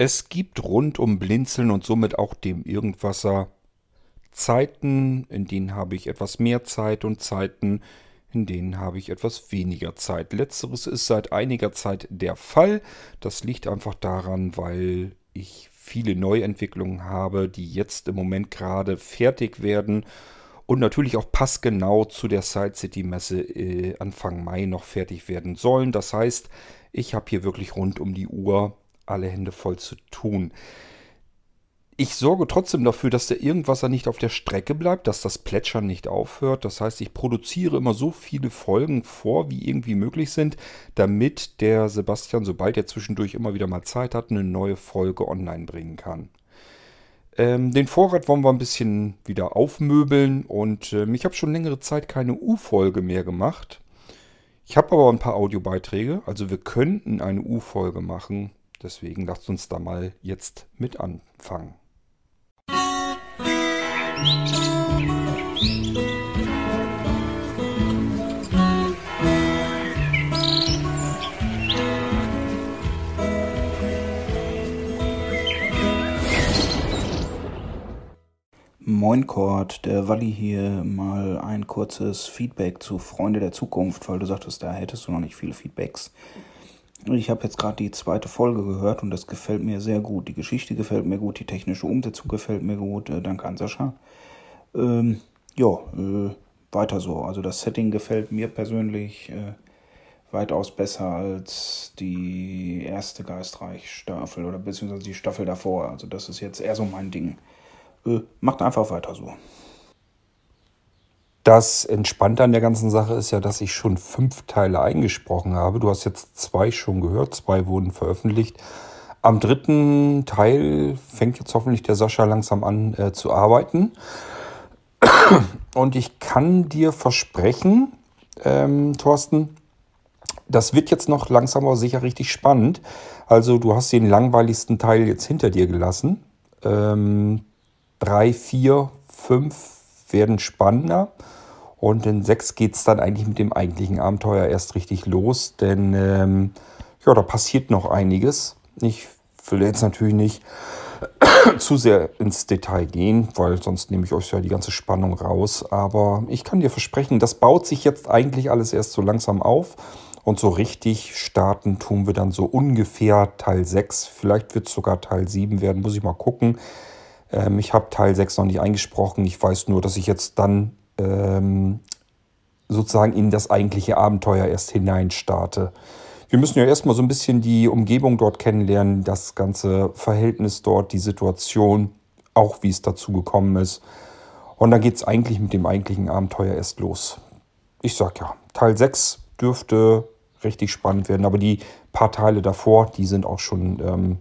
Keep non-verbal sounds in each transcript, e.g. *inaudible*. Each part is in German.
Es gibt rund um Blinzeln und somit auch dem Irgendwasser Zeiten, in denen habe ich etwas mehr Zeit und Zeiten, in denen habe ich etwas weniger Zeit. Letzteres ist seit einiger Zeit der Fall. Das liegt einfach daran, weil ich viele Neuentwicklungen habe, die jetzt im Moment gerade fertig werden und natürlich auch passgenau zu der Side City Messe äh, Anfang Mai noch fertig werden sollen. Das heißt, ich habe hier wirklich rund um die Uhr alle Hände voll zu tun. Ich sorge trotzdem dafür, dass der Irgendwasser nicht auf der Strecke bleibt, dass das Plätschern nicht aufhört. Das heißt, ich produziere immer so viele Folgen vor, wie irgendwie möglich sind, damit der Sebastian, sobald er zwischendurch immer wieder mal Zeit hat, eine neue Folge online bringen kann. Ähm, den Vorrat wollen wir ein bisschen wieder aufmöbeln und ähm, ich habe schon längere Zeit keine U-Folge mehr gemacht. Ich habe aber ein paar Audiobeiträge, also wir könnten eine U-Folge machen. Deswegen lasst uns da mal jetzt mit anfangen. Moin Kurt, der Walli hier. Mal ein kurzes Feedback zu Freunde der Zukunft, weil du sagtest, da hättest du noch nicht viele Feedbacks. Ich habe jetzt gerade die zweite Folge gehört und das gefällt mir sehr gut. Die Geschichte gefällt mir gut, die technische Umsetzung gefällt mir gut. Äh, danke an Sascha. Ähm, ja, äh, weiter so. Also das Setting gefällt mir persönlich äh, weitaus besser als die erste Geistreich-Staffel oder beziehungsweise die Staffel davor. Also das ist jetzt eher so mein Ding. Äh, macht einfach weiter so. Das Entspannte an der ganzen Sache ist ja, dass ich schon fünf Teile eingesprochen habe. Du hast jetzt zwei schon gehört, zwei wurden veröffentlicht. Am dritten Teil fängt jetzt hoffentlich der Sascha langsam an äh, zu arbeiten. Und ich kann dir versprechen, ähm, Thorsten, das wird jetzt noch langsam aber sicher richtig spannend. Also du hast den langweiligsten Teil jetzt hinter dir gelassen. Ähm, drei, vier, fünf werden spannender. Und in 6 geht es dann eigentlich mit dem eigentlichen Abenteuer erst richtig los, denn ähm, ja, da passiert noch einiges. Ich will jetzt natürlich nicht *coughs* zu sehr ins Detail gehen, weil sonst nehme ich euch ja die ganze Spannung raus. Aber ich kann dir versprechen, das baut sich jetzt eigentlich alles erst so langsam auf. Und so richtig starten tun wir dann so ungefähr Teil 6. Vielleicht wird es sogar Teil 7 werden, muss ich mal gucken. Ähm, ich habe Teil 6 noch nicht eingesprochen. Ich weiß nur, dass ich jetzt dann ähm, sozusagen in das eigentliche Abenteuer erst hinein starte. Wir müssen ja erstmal so ein bisschen die Umgebung dort kennenlernen, das ganze Verhältnis dort, die Situation, auch wie es dazu gekommen ist. Und dann geht es eigentlich mit dem eigentlichen Abenteuer erst los. Ich sag ja, Teil 6 dürfte richtig spannend werden, aber die paar Teile davor, die sind auch schon ähm,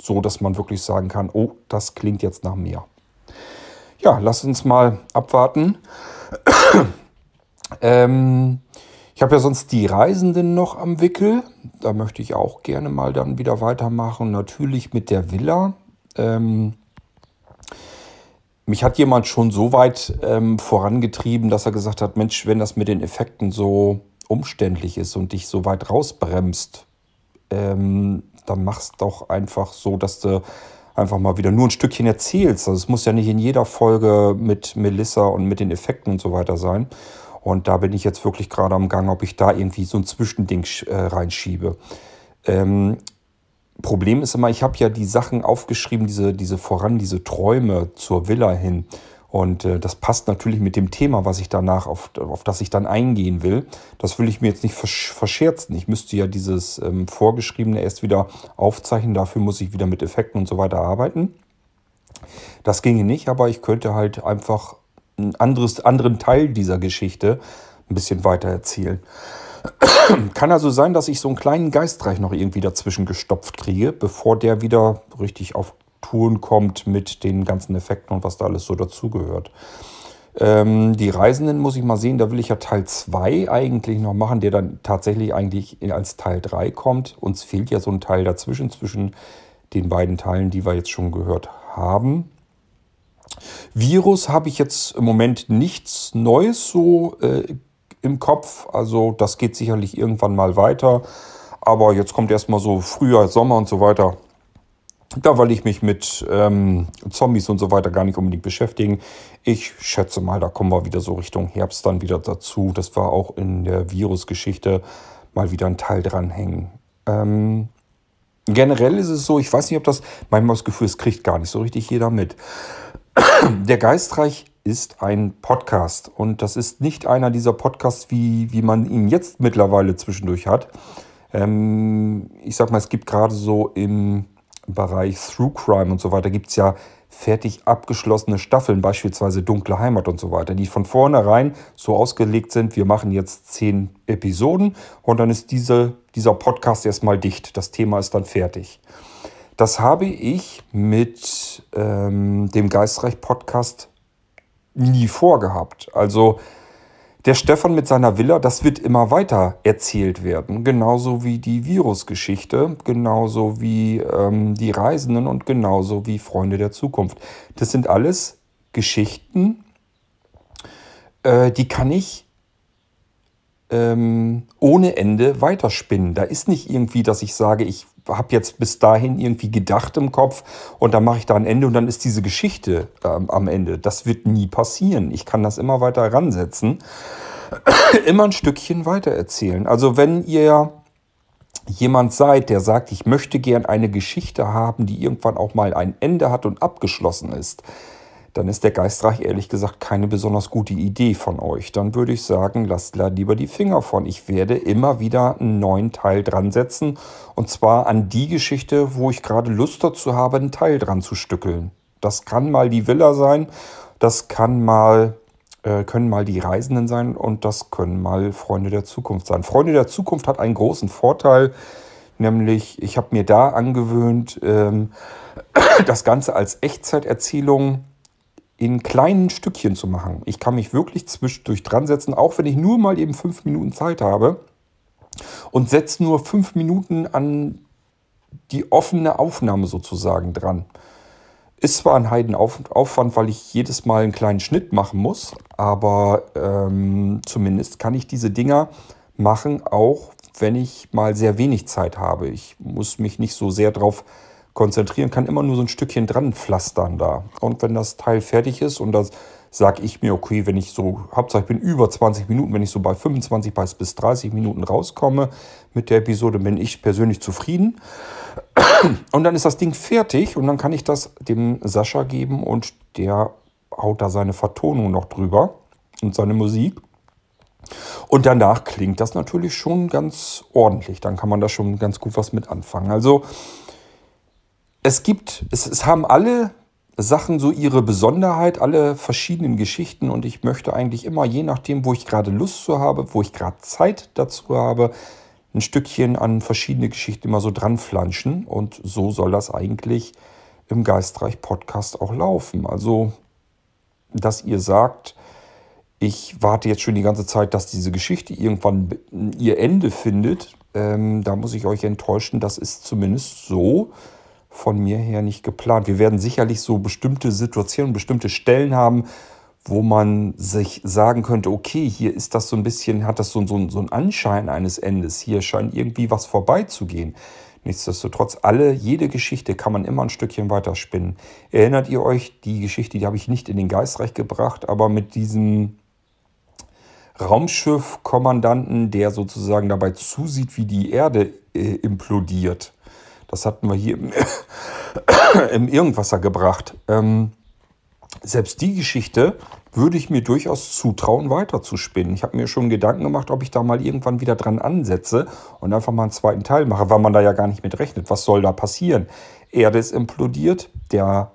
so, dass man wirklich sagen kann, oh, das klingt jetzt nach mehr. Ja, lass uns mal abwarten. *coughs* ähm, ich habe ja sonst die Reisenden noch am Wickel. Da möchte ich auch gerne mal dann wieder weitermachen. Natürlich mit der Villa. Ähm, mich hat jemand schon so weit ähm, vorangetrieben, dass er gesagt hat, Mensch, wenn das mit den Effekten so umständlich ist und dich so weit rausbremst, ähm, dann machst doch einfach so, dass du einfach mal wieder nur ein Stückchen erzählst. Also es muss ja nicht in jeder Folge mit Melissa und mit den Effekten und so weiter sein. Und da bin ich jetzt wirklich gerade am Gang, ob ich da irgendwie so ein Zwischending äh, reinschiebe. Ähm, Problem ist immer, ich habe ja die Sachen aufgeschrieben, diese, diese voran, diese Träume zur Villa hin. Und äh, das passt natürlich mit dem Thema, was ich danach, auf, auf das ich dann eingehen will. Das will ich mir jetzt nicht versch verscherzen. Ich müsste ja dieses ähm, Vorgeschriebene erst wieder aufzeichnen. Dafür muss ich wieder mit Effekten und so weiter arbeiten. Das ginge nicht, aber ich könnte halt einfach einen anderes, anderen Teil dieser Geschichte ein bisschen weiter erzählen. *clears throat* Kann also sein, dass ich so einen kleinen Geistreich noch irgendwie dazwischen gestopft kriege, bevor der wieder richtig auf Touren kommt mit den ganzen Effekten und was da alles so dazugehört. Ähm, die Reisenden muss ich mal sehen, da will ich ja Teil 2 eigentlich noch machen, der dann tatsächlich eigentlich als Teil 3 kommt. Uns fehlt ja so ein Teil dazwischen, zwischen den beiden Teilen, die wir jetzt schon gehört haben. Virus habe ich jetzt im Moment nichts Neues so äh, im Kopf. Also das geht sicherlich irgendwann mal weiter. Aber jetzt kommt erstmal so Frühjahr, Sommer und so weiter Da will ich mich mit ähm, Zombies und so weiter gar nicht unbedingt beschäftigen. Ich schätze mal, da kommen wir wieder so Richtung Herbst dann wieder dazu. Das war auch in der Virusgeschichte mal wieder ein Teil dranhängen. Ähm, generell ist es so, ich weiß nicht, ob das, manchmal das Gefühl, es kriegt gar nicht so richtig jeder mit. *coughs* Der Geistreich ist ein Podcast und das ist nicht einer dieser Podcasts, wie, wie man ihn jetzt mittlerweile zwischendurch hat. Ähm, ich sag mal, es gibt gerade so im Bereich Through Crime und so weiter, gibt es ja fertig abgeschlossene Staffeln, beispielsweise Dunkle Heimat und so weiter, die von vornherein so ausgelegt sind, wir machen jetzt zehn Episoden und dann ist diese, dieser Podcast erstmal dicht. Das Thema ist dann fertig. Das habe ich mit ähm, dem Geistreich-Podcast nie vorgehabt. Also der Stefan mit seiner Villa, das wird immer weiter erzählt werden. Genauso wie die Virusgeschichte, genauso wie ähm, die Reisenden und genauso wie Freunde der Zukunft. Das sind alles Geschichten, äh, die kann ich ähm, ohne Ende weiterspinnen. Da ist nicht irgendwie, dass ich sage, ich habe jetzt bis dahin irgendwie gedacht im Kopf und dann mache ich da ein Ende und dann ist diese Geschichte ähm, am Ende. Das wird nie passieren. Ich kann das immer weiter ransetzen, *clears throat* immer ein Stückchen weiter erzählen. Also wenn ihr jemand seid, der sagt, ich möchte gern eine Geschichte haben, die irgendwann auch mal ein Ende hat und abgeschlossen ist, dann ist der Geistreich ehrlich gesagt keine besonders gute Idee von euch. Dann würde ich sagen, lasst lieber die Finger von. Ich werde immer wieder einen neuen Teil dran setzen. Und zwar an die Geschichte, wo ich gerade Lust dazu habe, einen Teil dran zu stückeln. Das kann mal die Villa sein, das kann mal, äh, können mal die Reisenden sein und das können mal Freunde der Zukunft sein. Freunde der Zukunft hat einen großen Vorteil, nämlich ich habe mir da angewöhnt, ähm, *clears throat* das Ganze als Echtzeiterzählung in kleinen Stückchen zu machen. Ich kann mich wirklich zwischendurch dran setzen, auch wenn ich nur mal eben fünf Minuten Zeit habe und setze nur fünf Minuten an die offene Aufnahme sozusagen dran. Ist zwar ein Heidenaufwand, weil ich jedes Mal einen kleinen Schnitt machen muss, aber ähm, zumindest kann ich diese Dinger machen, auch wenn ich mal sehr wenig Zeit habe. Ich muss mich nicht so sehr darauf konzentrieren, kann immer nur so ein Stückchen dran pflastern da. Und wenn das Teil fertig ist und das sage ich mir, okay, wenn ich so, Hauptsache ich bin über 20 Minuten, wenn ich so bei 25 bis 30 Minuten rauskomme mit der Episode, bin ich persönlich zufrieden. Und dann ist das Ding fertig und dann kann ich das dem Sascha geben und der haut da seine Vertonung noch drüber und seine Musik. Und danach klingt das natürlich schon ganz ordentlich. Dann kann man da schon ganz gut was mit anfangen. Also es gibt, es, es haben alle Sachen so ihre Besonderheit, alle verschiedenen Geschichten und ich möchte eigentlich immer, je nachdem, wo ich gerade Lust zu habe, wo ich gerade Zeit dazu habe, ein Stückchen an verschiedene Geschichten immer so dran flanschen und so soll das eigentlich im Geistreich Podcast auch laufen. Also, dass ihr sagt, ich warte jetzt schon die ganze Zeit, dass diese Geschichte irgendwann ihr Ende findet, ähm, da muss ich euch enttäuschen, das ist zumindest so von mir her nicht geplant. Wir werden sicherlich so bestimmte Situationen, bestimmte Stellen haben, wo man sich sagen könnte, okay, hier ist das so ein bisschen, hat das so, so, so einen Anschein eines Endes. Hier scheint irgendwie was vorbeizugehen. Nichtsdestotrotz, alle, jede Geschichte kann man immer ein Stückchen weiter spinnen. Erinnert ihr euch, die Geschichte, die habe ich nicht in den Geistreich gebracht, aber mit diesem Raumschiff-Kommandanten, der sozusagen dabei zusieht, wie die Erde äh, implodiert. Das hatten wir hier im, *coughs* im Irgendwasser gebracht. Ähm, selbst die Geschichte würde ich mir durchaus zutrauen, weiterzuspinnen. Ich habe mir schon Gedanken gemacht, ob ich da mal irgendwann wieder dran ansetze und einfach mal einen zweiten Teil mache, weil man da ja gar nicht mit rechnet. Was soll da passieren? Erde ist implodiert, der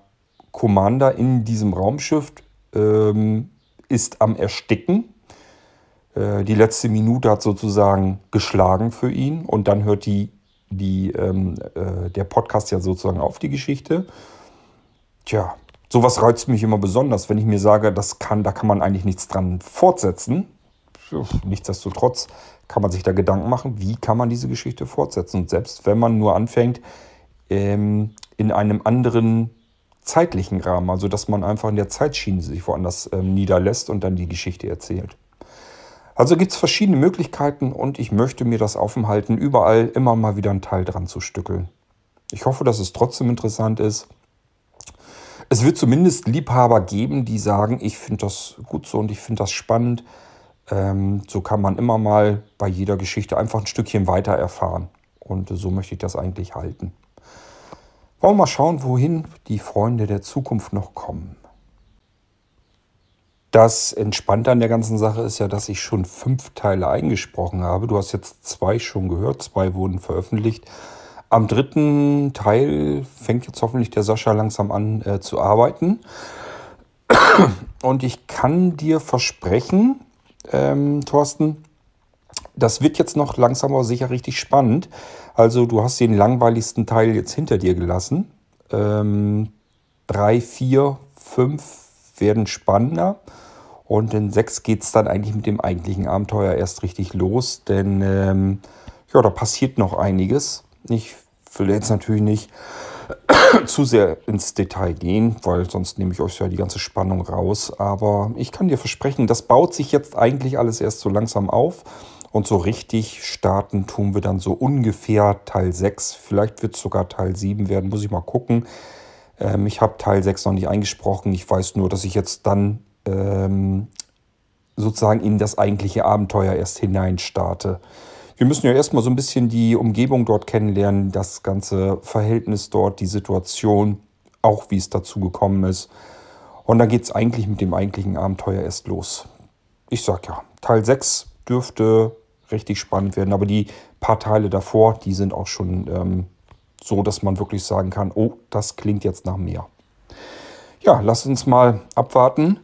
Commander in diesem Raumschiff ähm, ist am Ersticken. Äh, die letzte Minute hat sozusagen geschlagen für ihn und dann hört die die, ähm, äh, der Podcast ja sozusagen auf die Geschichte. Tja, sowas reizt mich immer besonders, wenn ich mir sage, das kann, da kann man eigentlich nichts dran fortsetzen. Nichtsdestotrotz kann man sich da Gedanken machen, wie kann man diese Geschichte fortsetzen. Und selbst wenn man nur anfängt, ähm, in einem anderen zeitlichen Rahmen, also dass man einfach in der Zeitschiene sich woanders ähm, niederlässt und dann die Geschichte erzählt. Also gibt es verschiedene Möglichkeiten und ich möchte mir das aufhalten, überall immer mal wieder einen Teil dran zu stückeln. Ich hoffe, dass es trotzdem interessant ist. Es wird zumindest Liebhaber geben, die sagen, ich finde das gut so und ich finde das spannend. Ähm, so kann man immer mal bei jeder Geschichte einfach ein Stückchen weiter erfahren. Und so möchte ich das eigentlich halten. Wollen wir mal schauen, wohin die Freunde der Zukunft noch kommen. Das Entspannte an der ganzen Sache ist ja, dass ich schon fünf Teile eingesprochen habe. Du hast jetzt zwei schon gehört, zwei wurden veröffentlicht. Am dritten Teil fängt jetzt hoffentlich der Sascha langsam an äh, zu arbeiten. *clears throat* Und ich kann dir versprechen, ähm, Thorsten, das wird jetzt noch langsam aber sicher richtig spannend. Also du hast den langweiligsten Teil jetzt hinter dir gelassen. Ähm, drei, vier, fünf werden spannender. Und in sechs geht es dann eigentlich mit dem eigentlichen Abenteuer erst richtig los. Denn ähm, ja, da passiert noch einiges. Ich will jetzt natürlich nicht *coughs* zu sehr ins Detail gehen, weil sonst nehme ich euch ja die ganze Spannung raus. Aber ich kann dir versprechen, das baut sich jetzt eigentlich alles erst so langsam auf. Und so richtig starten tun wir dann so ungefähr Teil 6. Vielleicht wird es sogar Teil 7 werden, muss ich mal gucken. Ähm, ich habe Teil 6 noch nicht eingesprochen. Ich weiß nur, dass ich jetzt dann ähm, sozusagen in das eigentliche Abenteuer erst hinein starte. Wir müssen ja erstmal so ein bisschen die Umgebung dort kennenlernen, das ganze Verhältnis dort, die Situation, auch wie es dazu gekommen ist. Und dann geht es eigentlich mit dem eigentlichen Abenteuer erst los. Ich sag ja, Teil 6 dürfte richtig spannend werden, aber die paar Teile davor, die sind auch schon ähm, so, dass man wirklich sagen kann, oh, das klingt jetzt nach mehr. Ja, lass uns mal abwarten.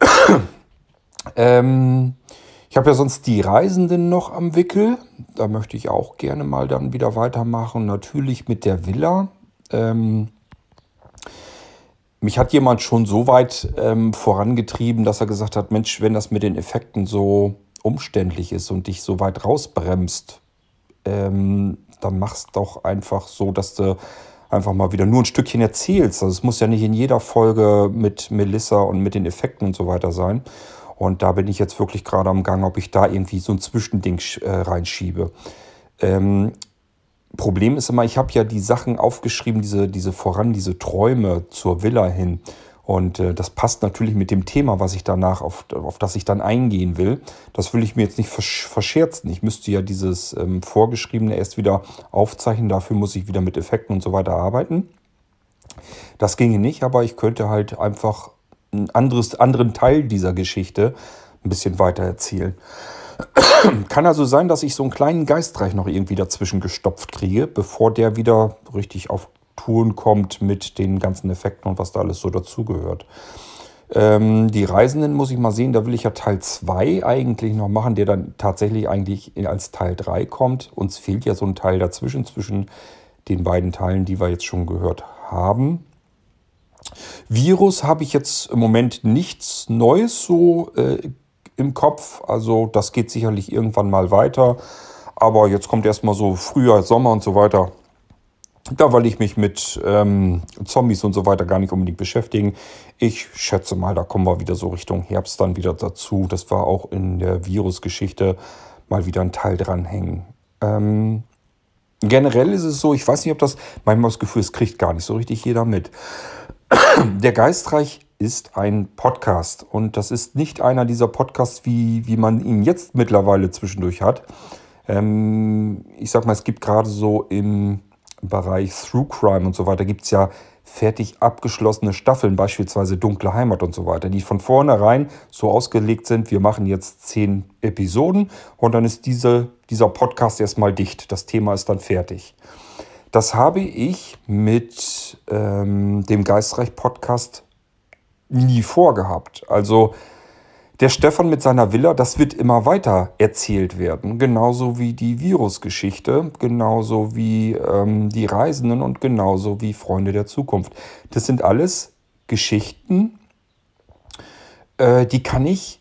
*clears throat* ähm, ich habe ja sonst die Reisenden noch am Wickel. Da möchte ich auch gerne mal dann wieder weitermachen. Natürlich mit der Villa. Ähm, mich hat jemand schon so weit ähm, vorangetrieben, dass er gesagt hat, Mensch, wenn das mit den Effekten so umständlich ist und dich so weit rausbremst, ähm, dann mach's doch einfach so, dass du einfach mal wieder nur ein Stückchen erzählst. Also es muss ja nicht in jeder Folge mit Melissa und mit den Effekten und so weiter sein. Und da bin ich jetzt wirklich gerade am Gang, ob ich da irgendwie so ein Zwischending äh, reinschiebe. Ähm, Problem ist immer, ich habe ja die Sachen aufgeschrieben, diese, diese voran, diese Träume zur Villa hin. Und äh, das passt natürlich mit dem Thema, was ich danach, auf, auf das ich dann eingehen will. Das will ich mir jetzt nicht versch verscherzen. Ich müsste ja dieses ähm, Vorgeschriebene erst wieder aufzeichnen. Dafür muss ich wieder mit Effekten und so weiter arbeiten. Das ginge nicht, aber ich könnte halt einfach einen anderes, anderen Teil dieser Geschichte ein bisschen weiter erzählen. *clears throat* Kann also sein, dass ich so einen kleinen Geistreich noch irgendwie dazwischen gestopft kriege, bevor der wieder richtig auf Touren kommt mit den ganzen Effekten und was da alles so dazugehört. Ähm, die Reisenden muss ich mal sehen, da will ich ja Teil 2 eigentlich noch machen, der dann tatsächlich eigentlich als Teil 3 kommt. Uns fehlt ja so ein Teil dazwischen, zwischen den beiden Teilen, die wir jetzt schon gehört haben. Virus habe ich jetzt im Moment nichts Neues so äh, im Kopf. Also das geht sicherlich irgendwann mal weiter. Aber jetzt kommt erstmal so Frühjahr, Sommer und so weiter. Da will ich mich mit ähm, Zombies und so weiter gar nicht unbedingt beschäftigen. Ich schätze mal, da kommen wir wieder so Richtung Herbst dann wieder dazu. Das war auch in der Virusgeschichte mal wieder ein Teil dranhängen. Ähm, generell ist es so, ich weiß nicht, ob das, manchmal das Gefühl, es kriegt gar nicht so richtig jeder mit. *clears throat* Der Geistreich ist ein Podcast und das ist nicht einer dieser Podcasts, wie, wie man ihn jetzt mittlerweile zwischendurch hat. Ähm, ich sag mal, es gibt gerade so im Bereich Through Crime und so weiter gibt es ja fertig abgeschlossene Staffeln, beispielsweise Dunkle Heimat und so weiter, die von vornherein so ausgelegt sind, wir machen jetzt zehn Episoden und dann ist diese, dieser Podcast erstmal dicht. Das Thema ist dann fertig. Das habe ich mit ähm, dem Geistreich-Podcast nie vorgehabt. Also der Stefan mit seiner Villa, das wird immer weiter erzählt werden. Genauso wie die Virusgeschichte, genauso wie ähm, die Reisenden und genauso wie Freunde der Zukunft. Das sind alles Geschichten, äh, die kann ich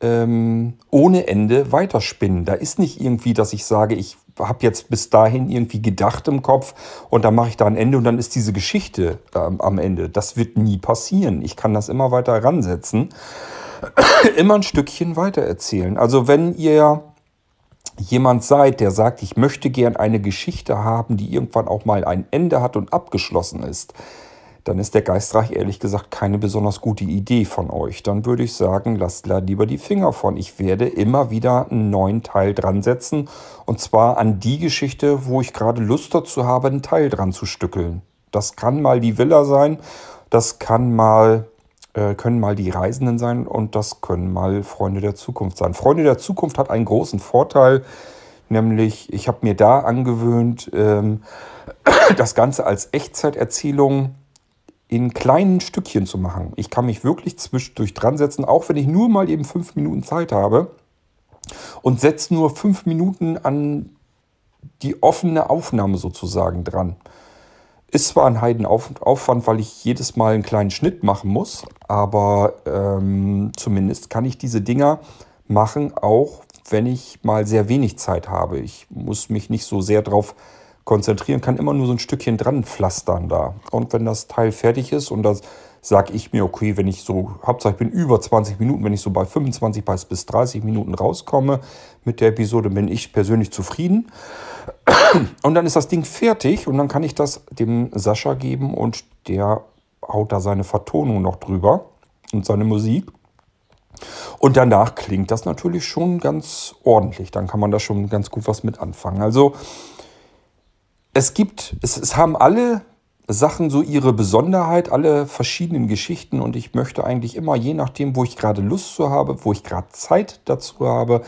ähm, ohne Ende weiterspinnen. Da ist nicht irgendwie, dass ich sage, ich habe jetzt bis dahin irgendwie gedacht im Kopf und dann mache ich da ein Ende und dann ist diese Geschichte ähm, am Ende. Das wird nie passieren. Ich kann das immer weiter ransetzen, *clears throat* immer ein Stückchen weiter erzählen. Also wenn ihr jemand seid, der sagt, ich möchte gern eine Geschichte haben, die irgendwann auch mal ein Ende hat und abgeschlossen ist, dann ist der Geistreich ehrlich gesagt keine besonders gute Idee von euch. Dann würde ich sagen, lasst lieber die Finger von. Ich werde immer wieder einen neuen Teil dran setzen. Und zwar an die Geschichte, wo ich gerade Lust dazu habe, einen Teil dran zu stückeln. Das kann mal die Villa sein, das kann mal, äh, können mal die Reisenden sein und das können mal Freunde der Zukunft sein. Freunde der Zukunft hat einen großen Vorteil, nämlich ich habe mir da angewöhnt, ähm, das Ganze als Echtzeiterzählung in kleinen Stückchen zu machen. Ich kann mich wirklich zwischendurch dran setzen, auch wenn ich nur mal eben fünf Minuten Zeit habe und setze nur fünf Minuten an die offene Aufnahme sozusagen dran. Ist zwar ein Heidenaufwand, weil ich jedes Mal einen kleinen Schnitt machen muss, aber ähm, zumindest kann ich diese Dinger machen, auch wenn ich mal sehr wenig Zeit habe. Ich muss mich nicht so sehr darauf konzentrieren, kann immer nur so ein Stückchen dran pflastern da. Und wenn das Teil fertig ist und das sage ich mir, okay, wenn ich so, Hauptsache ich bin über 20 Minuten, wenn ich so bei 25 bis 30 Minuten rauskomme mit der Episode, bin ich persönlich zufrieden. *clears throat* Und dann ist das Ding fertig und dann kann ich das dem Sascha geben und der haut da seine Vertonung noch drüber und seine Musik. Und danach klingt das natürlich schon ganz ordentlich. Dann kann man da schon ganz gut was mit anfangen. Also es gibt, es, es haben alle Sachen so ihre Besonderheit, alle verschiedenen Geschichten und ich möchte eigentlich immer, je nachdem, wo ich gerade Lust zu habe, wo ich gerade Zeit dazu habe,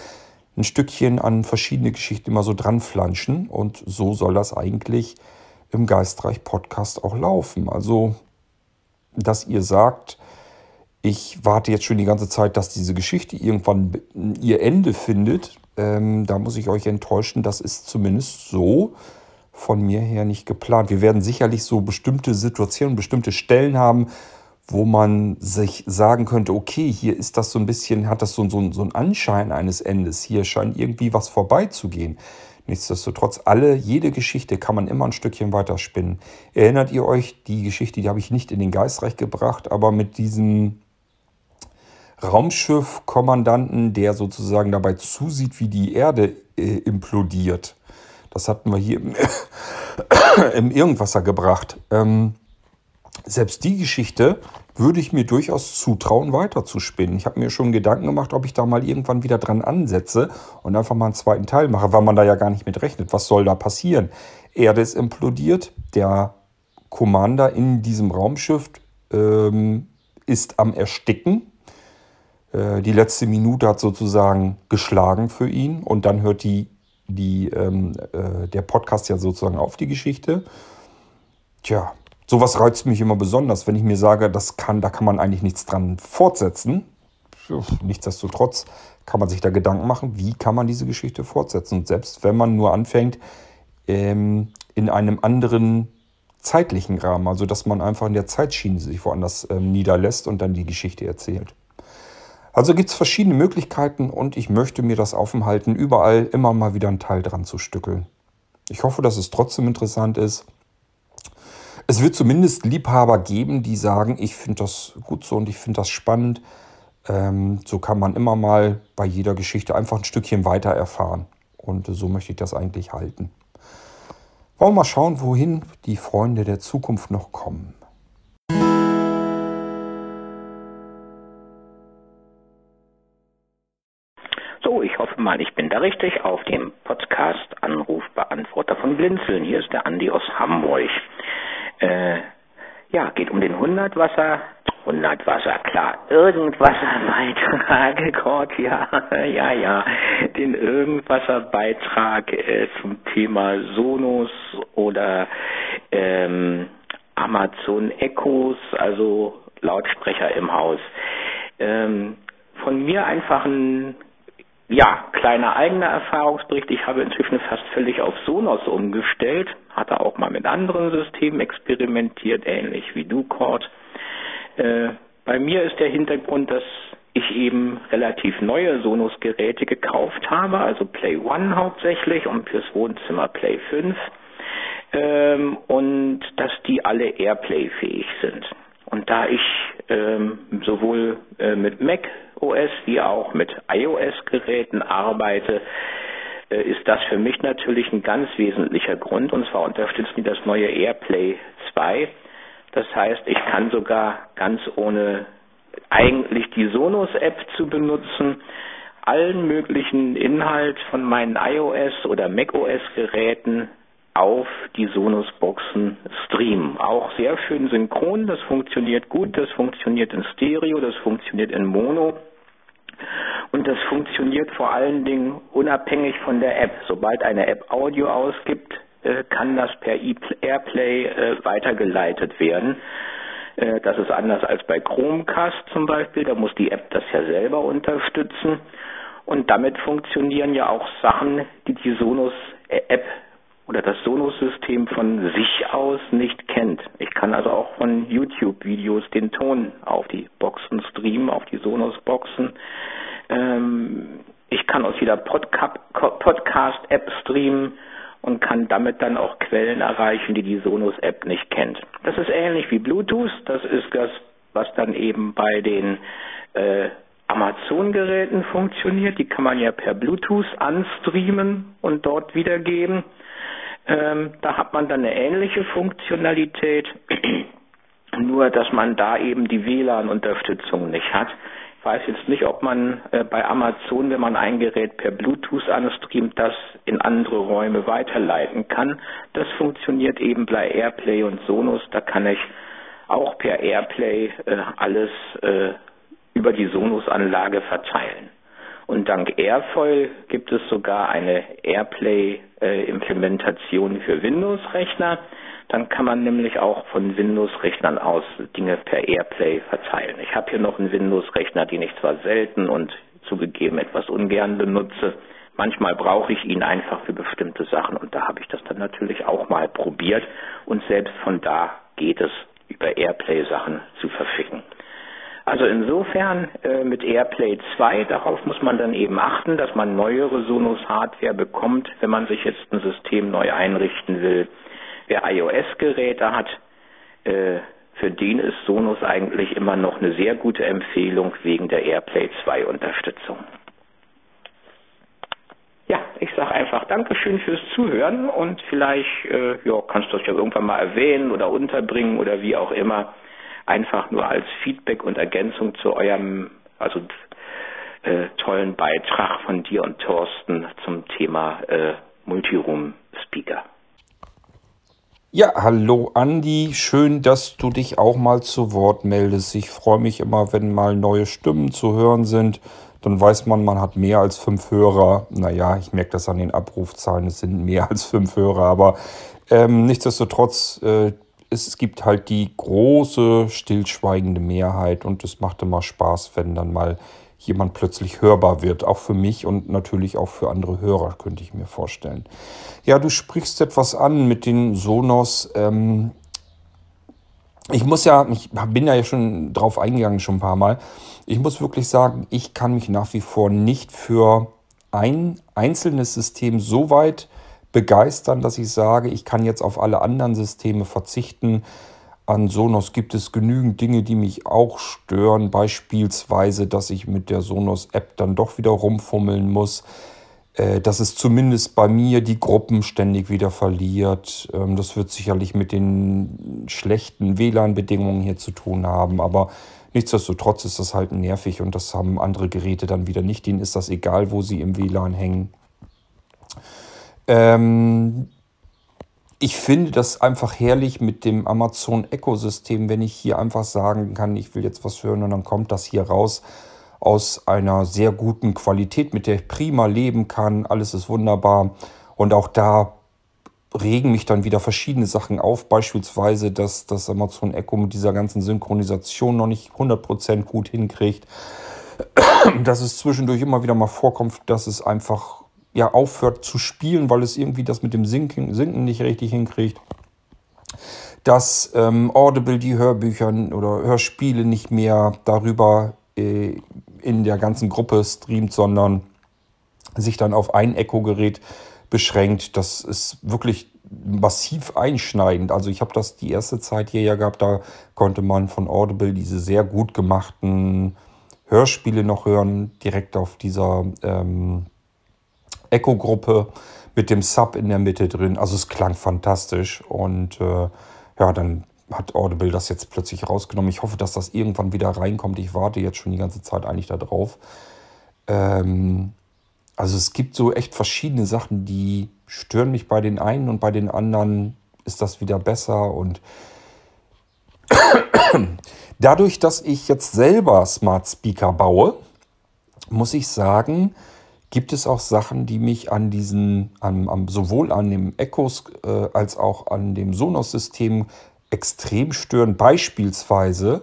ein Stückchen an verschiedene Geschichten immer so dran flanschen und so soll das eigentlich im Geistreich Podcast auch laufen. Also, dass ihr sagt, ich warte jetzt schon die ganze Zeit, dass diese Geschichte irgendwann ihr Ende findet, ähm, da muss ich euch enttäuschen, das ist zumindest so von mir her nicht geplant. Wir werden sicherlich so bestimmte Situationen, bestimmte Stellen haben, wo man sich sagen könnte, okay, hier ist das so ein bisschen, hat das so, so, so einen Anschein eines Endes. Hier scheint irgendwie was vorbeizugehen. Nichtsdestotrotz, alle, jede Geschichte kann man immer ein Stückchen weiter spinnen. Erinnert ihr euch, die Geschichte, die habe ich nicht in den Geistreich gebracht, aber mit diesem Raumschiff-Kommandanten, der sozusagen dabei zusieht, wie die Erde äh, implodiert. Das hatten wir hier im, *coughs* im Irgendwasser gebracht. Ähm, selbst die Geschichte würde ich mir durchaus zutrauen, weiterzuspinnen. Ich habe mir schon Gedanken gemacht, ob ich da mal irgendwann wieder dran ansetze und einfach mal einen zweiten Teil mache, weil man da ja gar nicht mit rechnet. Was soll da passieren? Erde ist implodiert, der Commander in diesem Raumschiff ähm, ist am Ersticken. Äh, die letzte Minute hat sozusagen geschlagen für ihn und dann hört die die, ähm, äh, der Podcast ja sozusagen auf die Geschichte. Tja, sowas reizt mich immer besonders, wenn ich mir sage, das kann, da kann man eigentlich nichts dran fortsetzen. Nichtsdestotrotz kann man sich da Gedanken machen, wie kann man diese Geschichte fortsetzen. Und selbst wenn man nur anfängt, ähm, in einem anderen zeitlichen Rahmen, also dass man einfach in der Zeitschiene sich woanders ähm, niederlässt und dann die Geschichte erzählt. Also gibt es verschiedene Möglichkeiten und ich möchte mir das aufhalten, überall immer mal wieder einen Teil dran zu stückeln. Ich hoffe, dass es trotzdem interessant ist. Es wird zumindest Liebhaber geben, die sagen, ich finde das gut so und ich finde das spannend. Ähm, so kann man immer mal bei jeder Geschichte einfach ein Stückchen weiter erfahren. Und so möchte ich das eigentlich halten. Wollen wir mal schauen, wohin die Freunde der Zukunft noch kommen. Mal, ich bin da richtig auf dem Podcast Anrufbeantworter von Blinzeln. Hier ist der Andi aus Hamburg. Äh, ja, geht um den 100 Wasser, 100 Wasser, klar, Irgendwasserbeitrag, *laughs* ja, ja, ja, den Irgendwasserbeitrag äh, zum Thema Sonos oder ähm, Amazon Echos, also Lautsprecher im Haus. Ähm, von mir einfach ein ja, kleiner eigener Erfahrungsbericht. Ich habe inzwischen fast völlig auf Sonos umgestellt, hatte auch mal mit anderen Systemen experimentiert, ähnlich wie du, Cord. Äh, bei mir ist der Hintergrund, dass ich eben relativ neue Sonos-Geräte gekauft habe, also Play One hauptsächlich und fürs Wohnzimmer Play 5 ähm, und dass die alle Airplay-fähig sind. Und da ich ähm, sowohl äh, mit Mac OS wie auch mit iOS-Geräten arbeite, äh, ist das für mich natürlich ein ganz wesentlicher Grund. Und zwar unterstützen die das neue AirPlay 2. Das heißt, ich kann sogar ganz ohne eigentlich die Sonos-App zu benutzen, allen möglichen Inhalt von meinen iOS oder macOS-Geräten auf die Sonos-Boxen streamen. Auch sehr schön synchron, das funktioniert gut, das funktioniert in Stereo, das funktioniert in Mono. Und das funktioniert vor allen Dingen unabhängig von der App. Sobald eine App Audio ausgibt, äh, kann das per Airplay äh, weitergeleitet werden. Äh, das ist anders als bei Chromecast zum Beispiel. Da muss die App das ja selber unterstützen. Und damit funktionieren ja auch Sachen, die die Sonos-App oder das Sonos-System von sich aus nicht kennt. Ich kann also auch von YouTube-Videos den Ton auf die Boxen streamen, auf die Sonos-Boxen. Ähm, ich kann aus jeder Podcast-App streamen und kann damit dann auch Quellen erreichen, die die Sonos-App nicht kennt. Das ist ähnlich wie Bluetooth. Das ist das, was dann eben bei den äh, Amazon-Geräten funktioniert. Die kann man ja per Bluetooth anstreamen und dort wiedergeben. Ähm, da hat man dann eine ähnliche Funktionalität, *clears throat* nur dass man da eben die WLAN-Unterstützung nicht hat. Ich weiß jetzt nicht, ob man äh, bei Amazon, wenn man ein Gerät per Bluetooth anstreamt, das in andere Räume weiterleiten kann. Das funktioniert eben bei Airplay und Sonos. Da kann ich auch per Airplay äh, alles äh, über die Sonos-Anlage verteilen. Und dank Airfoil gibt es sogar eine Airplay-Implementation für Windows-Rechner. Dann kann man nämlich auch von Windows-Rechnern aus Dinge per Airplay verteilen. Ich habe hier noch einen Windows-Rechner, den ich zwar selten und zugegeben etwas ungern benutze. Manchmal brauche ich ihn einfach für bestimmte Sachen und da habe ich das dann natürlich auch mal probiert und selbst von da geht es über Airplay Sachen zu verschicken. Also insofern äh, mit AirPlay 2, darauf muss man dann eben achten, dass man neuere Sonos-Hardware bekommt, wenn man sich jetzt ein System neu einrichten will. Wer iOS-Geräte hat, äh, für den ist Sonos eigentlich immer noch eine sehr gute Empfehlung wegen der AirPlay 2 Unterstützung. Ja, ich sage einfach Dankeschön fürs Zuhören und vielleicht äh, ja, kannst du das ja irgendwann mal erwähnen oder unterbringen oder wie auch immer einfach nur als Feedback und Ergänzung zu eurem, also äh, tollen Beitrag von dir und Thorsten zum Thema äh, Multiroom Speaker. Ja, hallo Andi, schön, dass du dich auch mal zu Wort meldest. Ich freue mich immer, wenn mal neue Stimmen zu hören sind. Dann weiß man, man hat mehr als fünf Hörer. Naja, ich merke das an den Abrufzahlen, es sind mehr als fünf Hörer, aber ähm, nichtsdestotrotz, äh, es gibt halt die große, stillschweigende Mehrheit und es macht immer Spaß, wenn dann mal jemand plötzlich hörbar wird. Auch für mich und natürlich auch für andere Hörer, könnte ich mir vorstellen. Ja, du sprichst etwas an mit den Sonos. Ähm ich muss ja, ich bin ja schon drauf eingegangen, schon ein paar Mal. Ich muss wirklich sagen, ich kann mich nach wie vor nicht für ein einzelnes System so weit begeistern, dass ich sage, ich kann jetzt auf alle anderen Systeme verzichten. An Sonos gibt es genügend Dinge, die mich auch stören. Beispielsweise, dass ich mit der Sonos-App dann doch wieder rumfummeln muss. Äh, dass es zumindest bei mir die Gruppen ständig wieder verliert. Ähm, das wird sicherlich mit den schlechten WLAN-Bedingungen hier zu tun haben. Aber nichtsdestotrotz ist das halt nervig und das haben andere Geräte dann wieder nicht. Denen ist das egal, wo sie im WLAN hängen. Ähm, ich finde das einfach herrlich mit dem Amazon Echo-System, wenn ich hier einfach sagen kann, ich will jetzt was hören und dann kommt das hier raus aus einer sehr guten Qualität, mit der ich prima leben kann. Alles ist wunderbar. Und auch da regen mich dann wieder verschiedene Sachen auf. Beispielsweise, dass das Amazon Echo mit dieser ganzen Synchronisation noch nicht 100% gut hinkriegt. *clears throat* Dass es zwischendurch immer wieder mal vorkommt, dass es einfach ja, aufhört zu spielen, weil es irgendwie das mit dem Sinken, Sinken nicht richtig hinkriegt. Dass ähm, Audible die Hörbücher oder Hörspiele nicht mehr darüber äh, in der ganzen Gruppe streamt, sondern sich dann auf ein Echo-Gerät beschränkt. Das ist wirklich massiv einschneidend. Also ich habe das die erste Zeit hier ja gehabt, da konnte man von Audible diese sehr gut gemachten Hörspiele noch hören, direkt auf dieser ähm, Echo-Gruppe mit dem Sub in der Mitte drin. Also es klang fantastisch und äh, ja, dann hat Audible das jetzt plötzlich rausgenommen. Ich hoffe, dass das irgendwann wieder reinkommt. Ich warte jetzt schon die ganze Zeit eigentlich darauf. Ähm, also es gibt so echt verschiedene Sachen, die stören mich bei den einen und bei den anderen ist das wieder besser und *coughs* dadurch, dass ich jetzt selber Smart Speaker baue, muss ich sagen, gibt es auch Sachen, die mich an diesen, an, an, sowohl an dem Echos äh, als auch an dem Sonos-System extrem stören. Beispielsweise,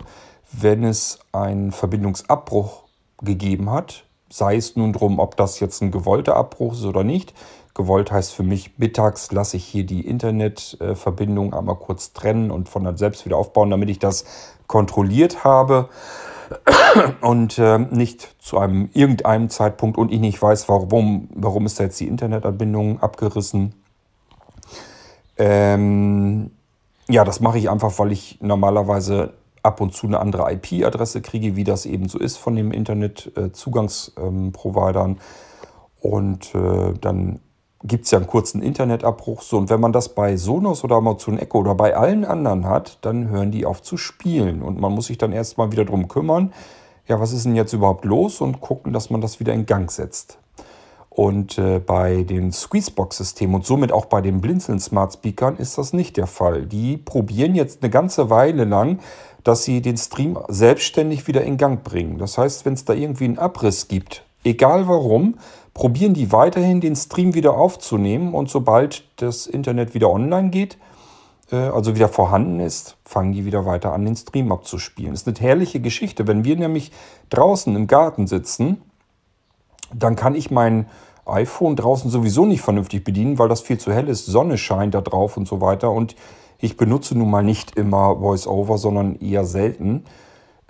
wenn es einen Verbindungsabbruch gegeben hat, sei es nun drum, ob das jetzt ein gewollter Abbruch ist oder nicht. Gewollt heißt für mich, mittags lasse ich hier die Internetverbindung einmal kurz trennen und von selbst wieder aufbauen, damit ich das kontrolliert habe und äh, nicht zu einem irgendeinem Zeitpunkt und ich nicht weiß, warum, warum ist da jetzt die Internetanbindung abgerissen. Ähm, ja, das mache ich einfach, weil ich normalerweise ab und zu eine andere IP-Adresse kriege, wie das eben so ist von dem Internet-Zugangsprovidern. Ähm, und äh, dann gibt es ja einen kurzen Internetabbruch. So, und wenn man das bei Sonos oder Amazon Echo oder bei allen anderen hat, dann hören die auf zu spielen. Und man muss sich dann erstmal wieder darum kümmern, ja, was ist denn jetzt überhaupt los und gucken, dass man das wieder in Gang setzt. Und äh, bei den Squeezebox-Systemen und somit auch bei den Blinzeln Smart Speakern ist das nicht der Fall. Die probieren jetzt eine ganze Weile lang, dass sie den Stream selbstständig wieder in Gang bringen. Das heißt, wenn es da irgendwie einen Abriss gibt, egal warum, probieren die weiterhin den Stream wieder aufzunehmen und sobald das Internet wieder online geht, äh, also wieder vorhanden ist, fangen die wieder weiter an, den Stream abzuspielen. Das ist eine herrliche Geschichte. Wenn wir nämlich draußen im Garten sitzen, dann kann ich mein iPhone draußen sowieso nicht vernünftig bedienen, weil das viel zu hell ist. Sonne scheint da drauf und so weiter. Und ich benutze nun mal nicht immer VoiceOver, sondern eher selten.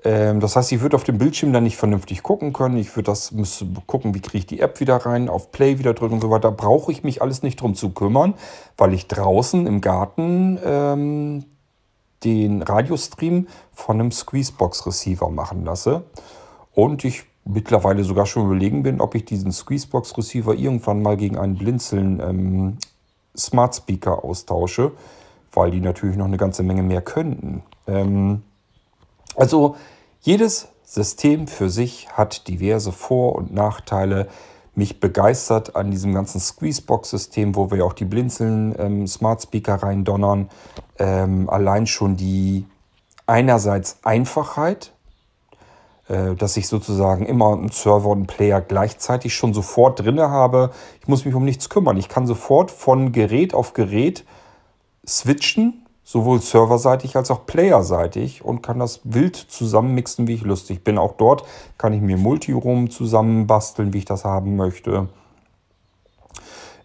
Ähm, das heißt, ich würde auf dem Bildschirm dann nicht vernünftig gucken können. Ich würde das müsste gucken, wie kriege ich die App wieder rein, auf Play wieder drücken und so weiter. Da brauche ich mich alles nicht drum zu kümmern, weil ich draußen im Garten ähm, den Radiostream von einem Squeezebox-Receiver machen lasse. Und ich mittlerweile sogar schon überlegen bin, ob ich diesen Squeezebox-Receiver irgendwann mal gegen einen Blinzeln ähm, Smart Speaker austausche, weil die natürlich noch eine ganze Menge mehr könnten. Ähm, also jedes System für sich hat diverse Vor- und Nachteile. Mich begeistert an diesem ganzen Squeezebox-System, wo wir auch die Blinzeln ähm, Smart Speaker reindonnern, ähm, allein schon die einerseits Einfachheit, äh, dass ich sozusagen immer einen Server und einen Player gleichzeitig schon sofort drin habe. Ich muss mich um nichts kümmern. Ich kann sofort von Gerät auf Gerät switchen sowohl serverseitig als auch playerseitig und kann das wild zusammenmixen, wie ich lustig bin. Auch dort kann ich mir Multiroom zusammenbasteln, wie ich das haben möchte.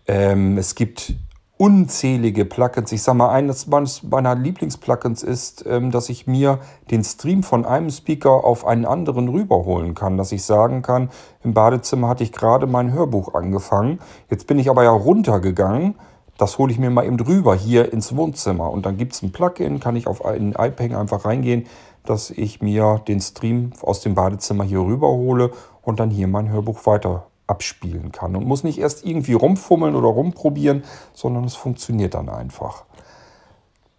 Ähm, es gibt unzählige Plugins. Ich sage mal, eines meiner Lieblingsplugins ist, ähm, dass ich mir den Stream von einem Speaker auf einen anderen rüberholen kann. Dass ich sagen kann, im Badezimmer hatte ich gerade mein Hörbuch angefangen. Jetzt bin ich aber ja runtergegangen das hole ich mir mal eben drüber hier ins Wohnzimmer. Und dann gibt es ein Plugin, kann ich auf einen iPad einfach reingehen, dass ich mir den Stream aus dem Badezimmer hier rüber hole und dann hier mein Hörbuch weiter abspielen kann. Und muss nicht erst irgendwie rumfummeln oder rumprobieren, sondern es funktioniert dann einfach.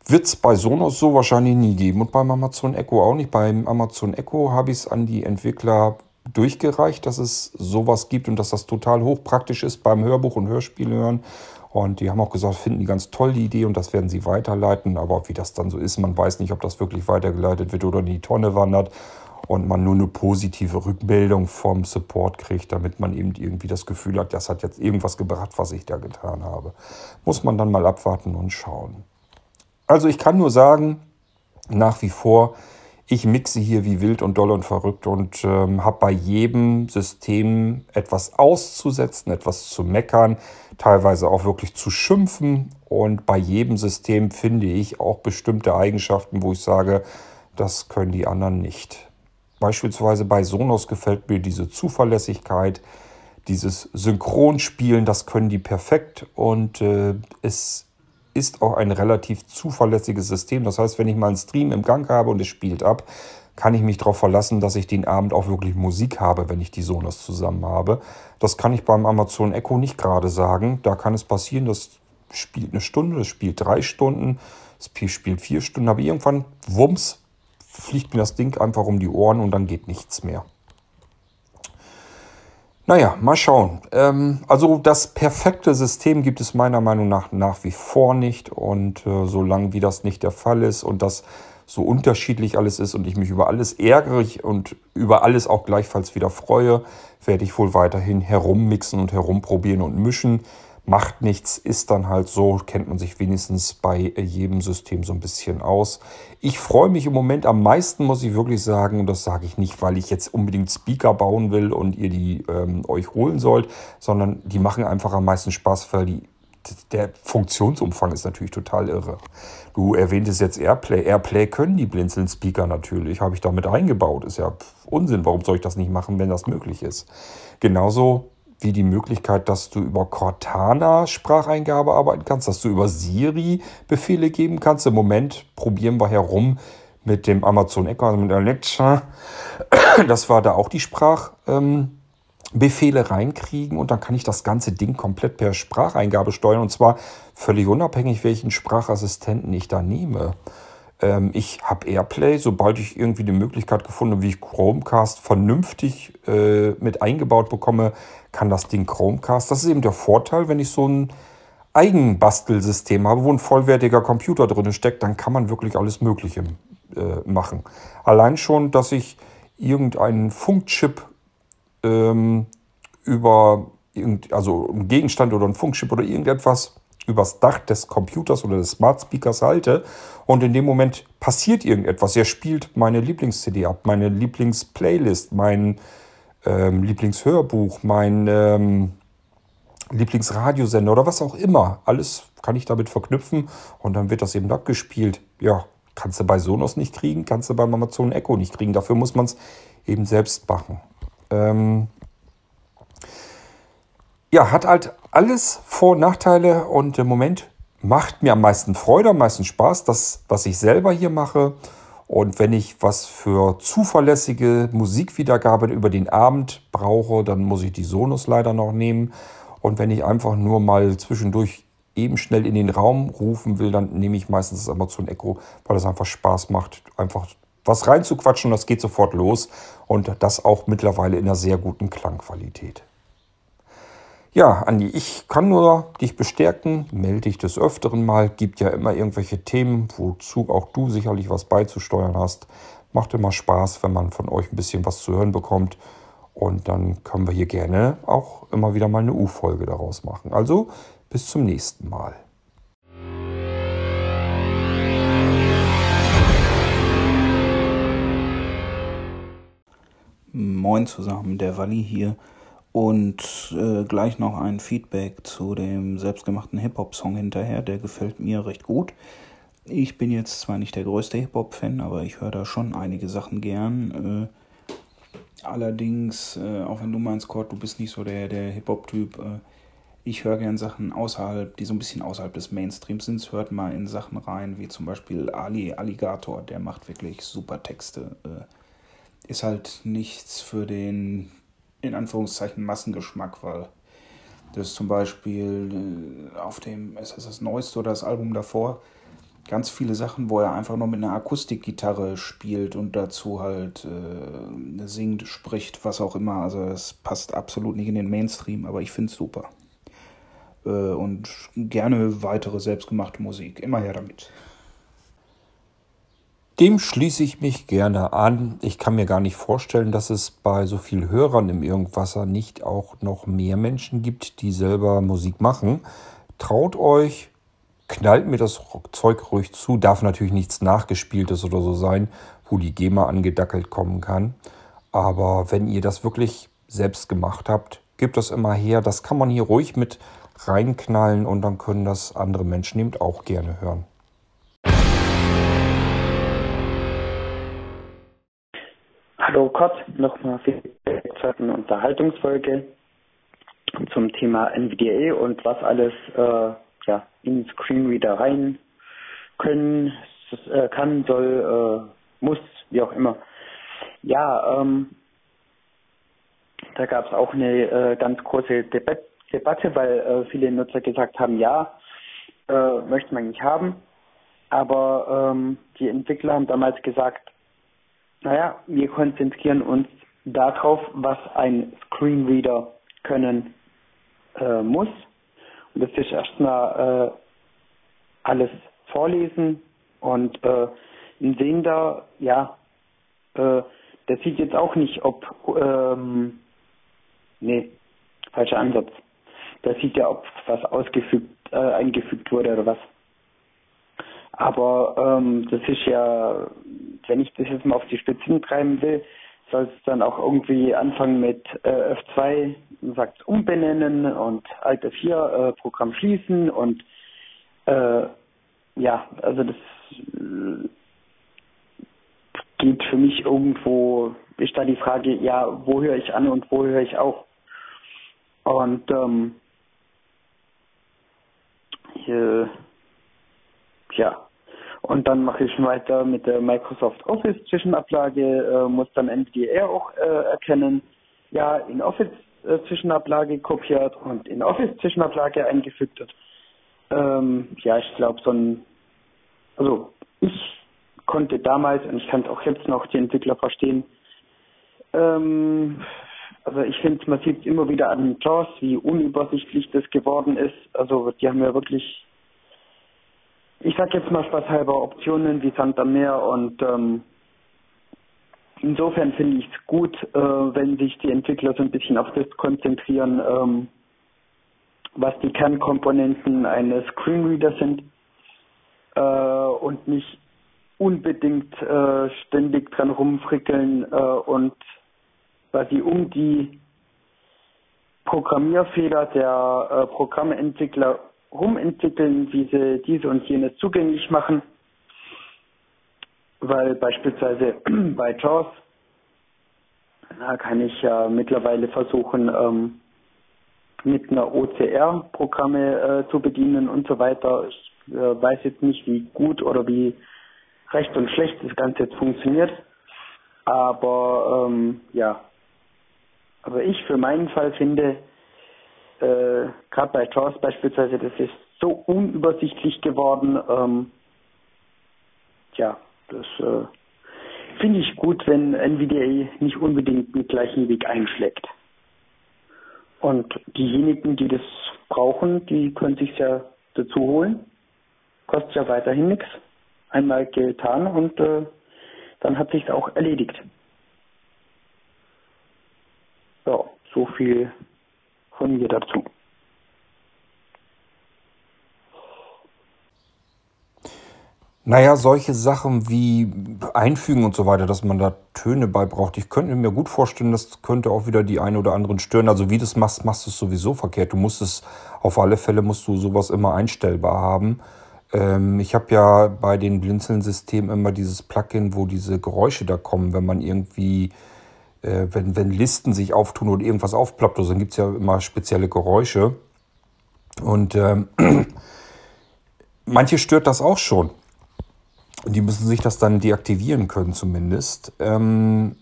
Wird es bei Sonos so wahrscheinlich nie geben und beim Amazon Echo auch nicht. Beim Amazon Echo habe ich es an die Entwickler durchgereicht, dass es sowas gibt und dass das total hochpraktisch ist beim Hörbuch und Hörspiel hören. Und die haben auch gesagt, finden die ganz toll die Idee und das werden sie weiterleiten. Aber wie das dann so ist, man weiß nicht, ob das wirklich weitergeleitet wird oder in die Tonne wandert und man nur eine positive Rückmeldung vom Support kriegt, damit man eben irgendwie das Gefühl hat, das hat jetzt irgendwas gebracht, was ich da getan habe. Muss man dann mal abwarten und schauen. Also ich kann nur sagen, nach wie vor, ich mixe hier wie wild und doll und verrückt und ähm, habe bei jedem System etwas auszusetzen, etwas zu meckern, teilweise auch wirklich zu schimpfen. Und bei jedem System finde ich auch bestimmte Eigenschaften, wo ich sage, das können die anderen nicht. Beispielsweise bei Sonos gefällt mir diese Zuverlässigkeit, dieses Synchronspielen, das können die perfekt und äh, es ist auch ein relativ zuverlässiges System. Das heißt, wenn ich mal einen Stream im Gang habe und es spielt ab, kann ich mich darauf verlassen, dass ich den Abend auch wirklich Musik habe, wenn ich die Sonos zusammen habe. Das kann ich beim Amazon Echo nicht gerade sagen. Da kann es passieren, das spielt eine Stunde, das spielt drei Stunden, das spielt vier Stunden, aber irgendwann, wumms, fliegt mir das Ding einfach um die Ohren und dann geht nichts mehr. Naja, mal schauen. Ähm, also das perfekte System gibt es meiner Meinung nach nach wie vor nicht. Und äh, solange wie das nicht der Fall ist und das so unterschiedlich alles ist und ich mich über alles ärgere und über alles auch gleichfalls wieder freue, werde ich wohl weiterhin herummixen und herumprobieren und mischen. Macht nichts, ist dann halt so, kennt man sich wenigstens bei jedem System so ein bisschen aus. Ich freue mich im Moment am meisten, muss ich wirklich sagen, und das sage ich nicht, weil ich jetzt unbedingt Speaker bauen will und ihr die ähm, euch holen sollt, sondern die machen einfach am meisten Spaß, weil die, der Funktionsumfang ist natürlich total irre. Du erwähntest jetzt Airplay. Airplay können die Blinzeln-Speaker natürlich, habe ich damit eingebaut. Ist ja Unsinn, warum soll ich das nicht machen, wenn das möglich ist? Genauso wie die Möglichkeit, dass du über Cortana Spracheingabe arbeiten kannst, dass du über Siri Befehle geben kannst. Im Moment probieren wir herum mit dem Amazon Echo, also mit Alexa, *coughs* dass wir da auch die Sprachbefehle ähm, reinkriegen und dann kann ich das ganze Ding komplett per Spracheingabe steuern und zwar völlig unabhängig, welchen Sprachassistenten ich da nehme. Ähm, ich habe Airplay, sobald ich irgendwie die Möglichkeit gefunden habe, wie ich Chromecast vernünftig äh, mit eingebaut bekomme, kann das Ding Chromecast. Das ist eben der Vorteil, wenn ich so ein Eigenbastelsystem habe, wo ein vollwertiger Computer drin steckt, dann kann man wirklich alles Mögliche äh, machen. Allein schon, dass ich irgendeinen Funkchip ähm, über irgend, also einen Gegenstand oder einen Funkchip oder irgendetwas übers Dach des Computers oder des Smart Speakers halte und in dem Moment passiert irgendetwas. Er spielt meine Lieblings-CD ab, meine Lieblingsplaylist, mein ähm, Lieblingshörbuch, mein ähm, Lieblingsradiosender oder was auch immer. Alles kann ich damit verknüpfen und dann wird das eben abgespielt. Ja, kannst du bei Sonos nicht kriegen, kannst du beim Amazon Echo nicht kriegen. Dafür muss man es eben selbst machen. Ähm ja, hat halt alles Vor- und Nachteile und im Moment macht mir am meisten Freude, am meisten Spaß, das, was ich selber hier mache. Und wenn ich was für zuverlässige Musikwiedergabe über den Abend brauche, dann muss ich die Sonos leider noch nehmen. Und wenn ich einfach nur mal zwischendurch eben schnell in den Raum rufen will, dann nehme ich meistens das Amazon Echo, weil es einfach Spaß macht, einfach was reinzuquatschen das geht sofort los. Und das auch mittlerweile in einer sehr guten Klangqualität. Ja, Andi, ich kann nur dich bestärken, melde dich des Öfteren mal. Gibt ja immer irgendwelche Themen, wozu auch du sicherlich was beizusteuern hast. Macht immer Spaß, wenn man von euch ein bisschen was zu hören bekommt. Und dann können wir hier gerne auch immer wieder mal eine U-Folge daraus machen. Also bis zum nächsten Mal. Moin zusammen, der Walli hier. Und äh, gleich noch ein Feedback zu dem selbstgemachten Hip-Hop-Song hinterher. Der gefällt mir recht gut. Ich bin jetzt zwar nicht der größte Hip-Hop-Fan, aber ich höre da schon einige Sachen gern. Äh, allerdings, äh, auch wenn du meinst, Kurt, du bist nicht so der, der Hip-Hop-Typ, äh, ich höre gern Sachen außerhalb, die so ein bisschen außerhalb des Mainstreams sind. Hört mal in Sachen rein, wie zum Beispiel Ali Alligator, der macht wirklich super Texte. Äh, ist halt nichts für den in Anführungszeichen Massengeschmack, weil das zum Beispiel äh, auf dem, ist das das neueste oder das Album davor, ganz viele Sachen, wo er einfach nur mit einer Akustikgitarre spielt und dazu halt äh, singt, spricht, was auch immer. Also es passt absolut nicht in den Mainstream, aber ich finde es super. Äh, und gerne weitere selbstgemachte Musik. Immer her damit. Dem schließe ich mich gerne an. Ich kann mir gar nicht vorstellen, dass es bei so vielen Hörern im Irgendwasser nicht auch noch mehr Menschen gibt, die selber Musik machen. Traut euch, knallt mir das Zeug ruhig zu. Darf natürlich nichts Nachgespieltes oder so sein, wo die GEMA angedackelt kommen kann. Aber wenn ihr das wirklich selbst gemacht habt, gebt das immer her. Das kann man hier ruhig mit reinknallen und dann können das andere Menschen eben auch gerne hören. Hallo Kurt, nochmal für die Unterhaltungsfolge zum Thema NVDA und was alles äh, ja, in Screenreader rein können, äh, kann, soll, äh, muss, wie auch immer. Ja, ähm, da gab es auch eine äh, ganz große Debat Debatte, weil äh, viele Nutzer gesagt haben, ja, möchte man nicht haben. Aber ähm, die Entwickler haben damals gesagt, naja, wir konzentrieren uns darauf, was ein Screenreader können äh, muss. Und das ist erstmal äh, alles vorlesen und äh, ein Sehender, ja, äh, der sieht jetzt auch nicht, ob, ähm, nee, falscher Ansatz. Der sieht ja, ob was ausgefügt, äh, eingefügt wurde oder was. Aber ähm, das ist ja, wenn ich das jetzt mal auf die Spitzen treiben will, soll es dann auch irgendwie anfangen mit äh, F2, sagt umbenennen und Alt F4 äh, Programm schließen und äh, ja, also das äh, geht für mich irgendwo, ist da die Frage, ja, wo höre ich an und wo höre ich auf? Und ähm, hier, ja, und dann mache ich weiter mit der Microsoft Office Zwischenablage, äh, muss dann NVDA auch äh, erkennen, ja, in Office äh, Zwischenablage kopiert und in Office Zwischenablage eingefügt wird. Ähm, ja, ich glaube, so ein, also ich konnte damals, und ich kann es auch jetzt noch die Entwickler verstehen, ähm, also ich finde, man sieht immer wieder an JAWS, wie unübersichtlich das geworden ist. Also die haben ja wirklich ich sag jetzt mal spaßhalber Optionen wie Meer und ähm, insofern finde ich es gut, äh, wenn sich die Entwickler so ein bisschen auf das konzentrieren, ähm, was die Kernkomponenten eines Screenreaders sind äh, und nicht unbedingt äh, ständig dran rumfrickeln äh, und quasi um die Programmierfehler der äh, Programmentwickler rumentwickeln, wie sie diese und jenes zugänglich machen, weil beispielsweise *clears throat* bei JAWS da kann ich ja mittlerweile versuchen, ähm, mit einer OCR Programme äh, zu bedienen und so weiter. Ich äh, weiß jetzt nicht, wie gut oder wie recht und schlecht das Ganze jetzt funktioniert. Aber ähm, ja, aber ich für meinen Fall finde, äh, gerade bei JAWS beispielsweise, das ist so unübersichtlich geworden. Ähm, ja, das äh, finde ich gut, wenn NVDA nicht unbedingt den gleichen Weg einschlägt. Und diejenigen, die das brauchen, die können sich ja dazu holen. Kostet ja weiterhin nichts. Einmal getan und äh, dann hat sich auch erledigt. Ja, so viel von mir dazu. Naja, solche Sachen wie Einfügen und so weiter, dass man da Töne bei braucht. Ich könnte mir gut vorstellen, das könnte auch wieder die einen oder anderen stören. Also wie du das machst, machst du es sowieso verkehrt. Du musst es, auf alle Fälle musst du sowas immer einstellbar haben. Ähm, ich habe ja bei den Blinzeln-Systemen immer dieses Plugin, wo diese Geräusche da kommen, wenn man irgendwie äh, wenn, wenn Listen sich auftun oder irgendwas aufploppt, also dann gibt es ja immer spezielle Geräusche. Und ähm, *clears throat* manche stört das auch schon. Die müssen sich das dann deaktivieren können zumindest. Ähm,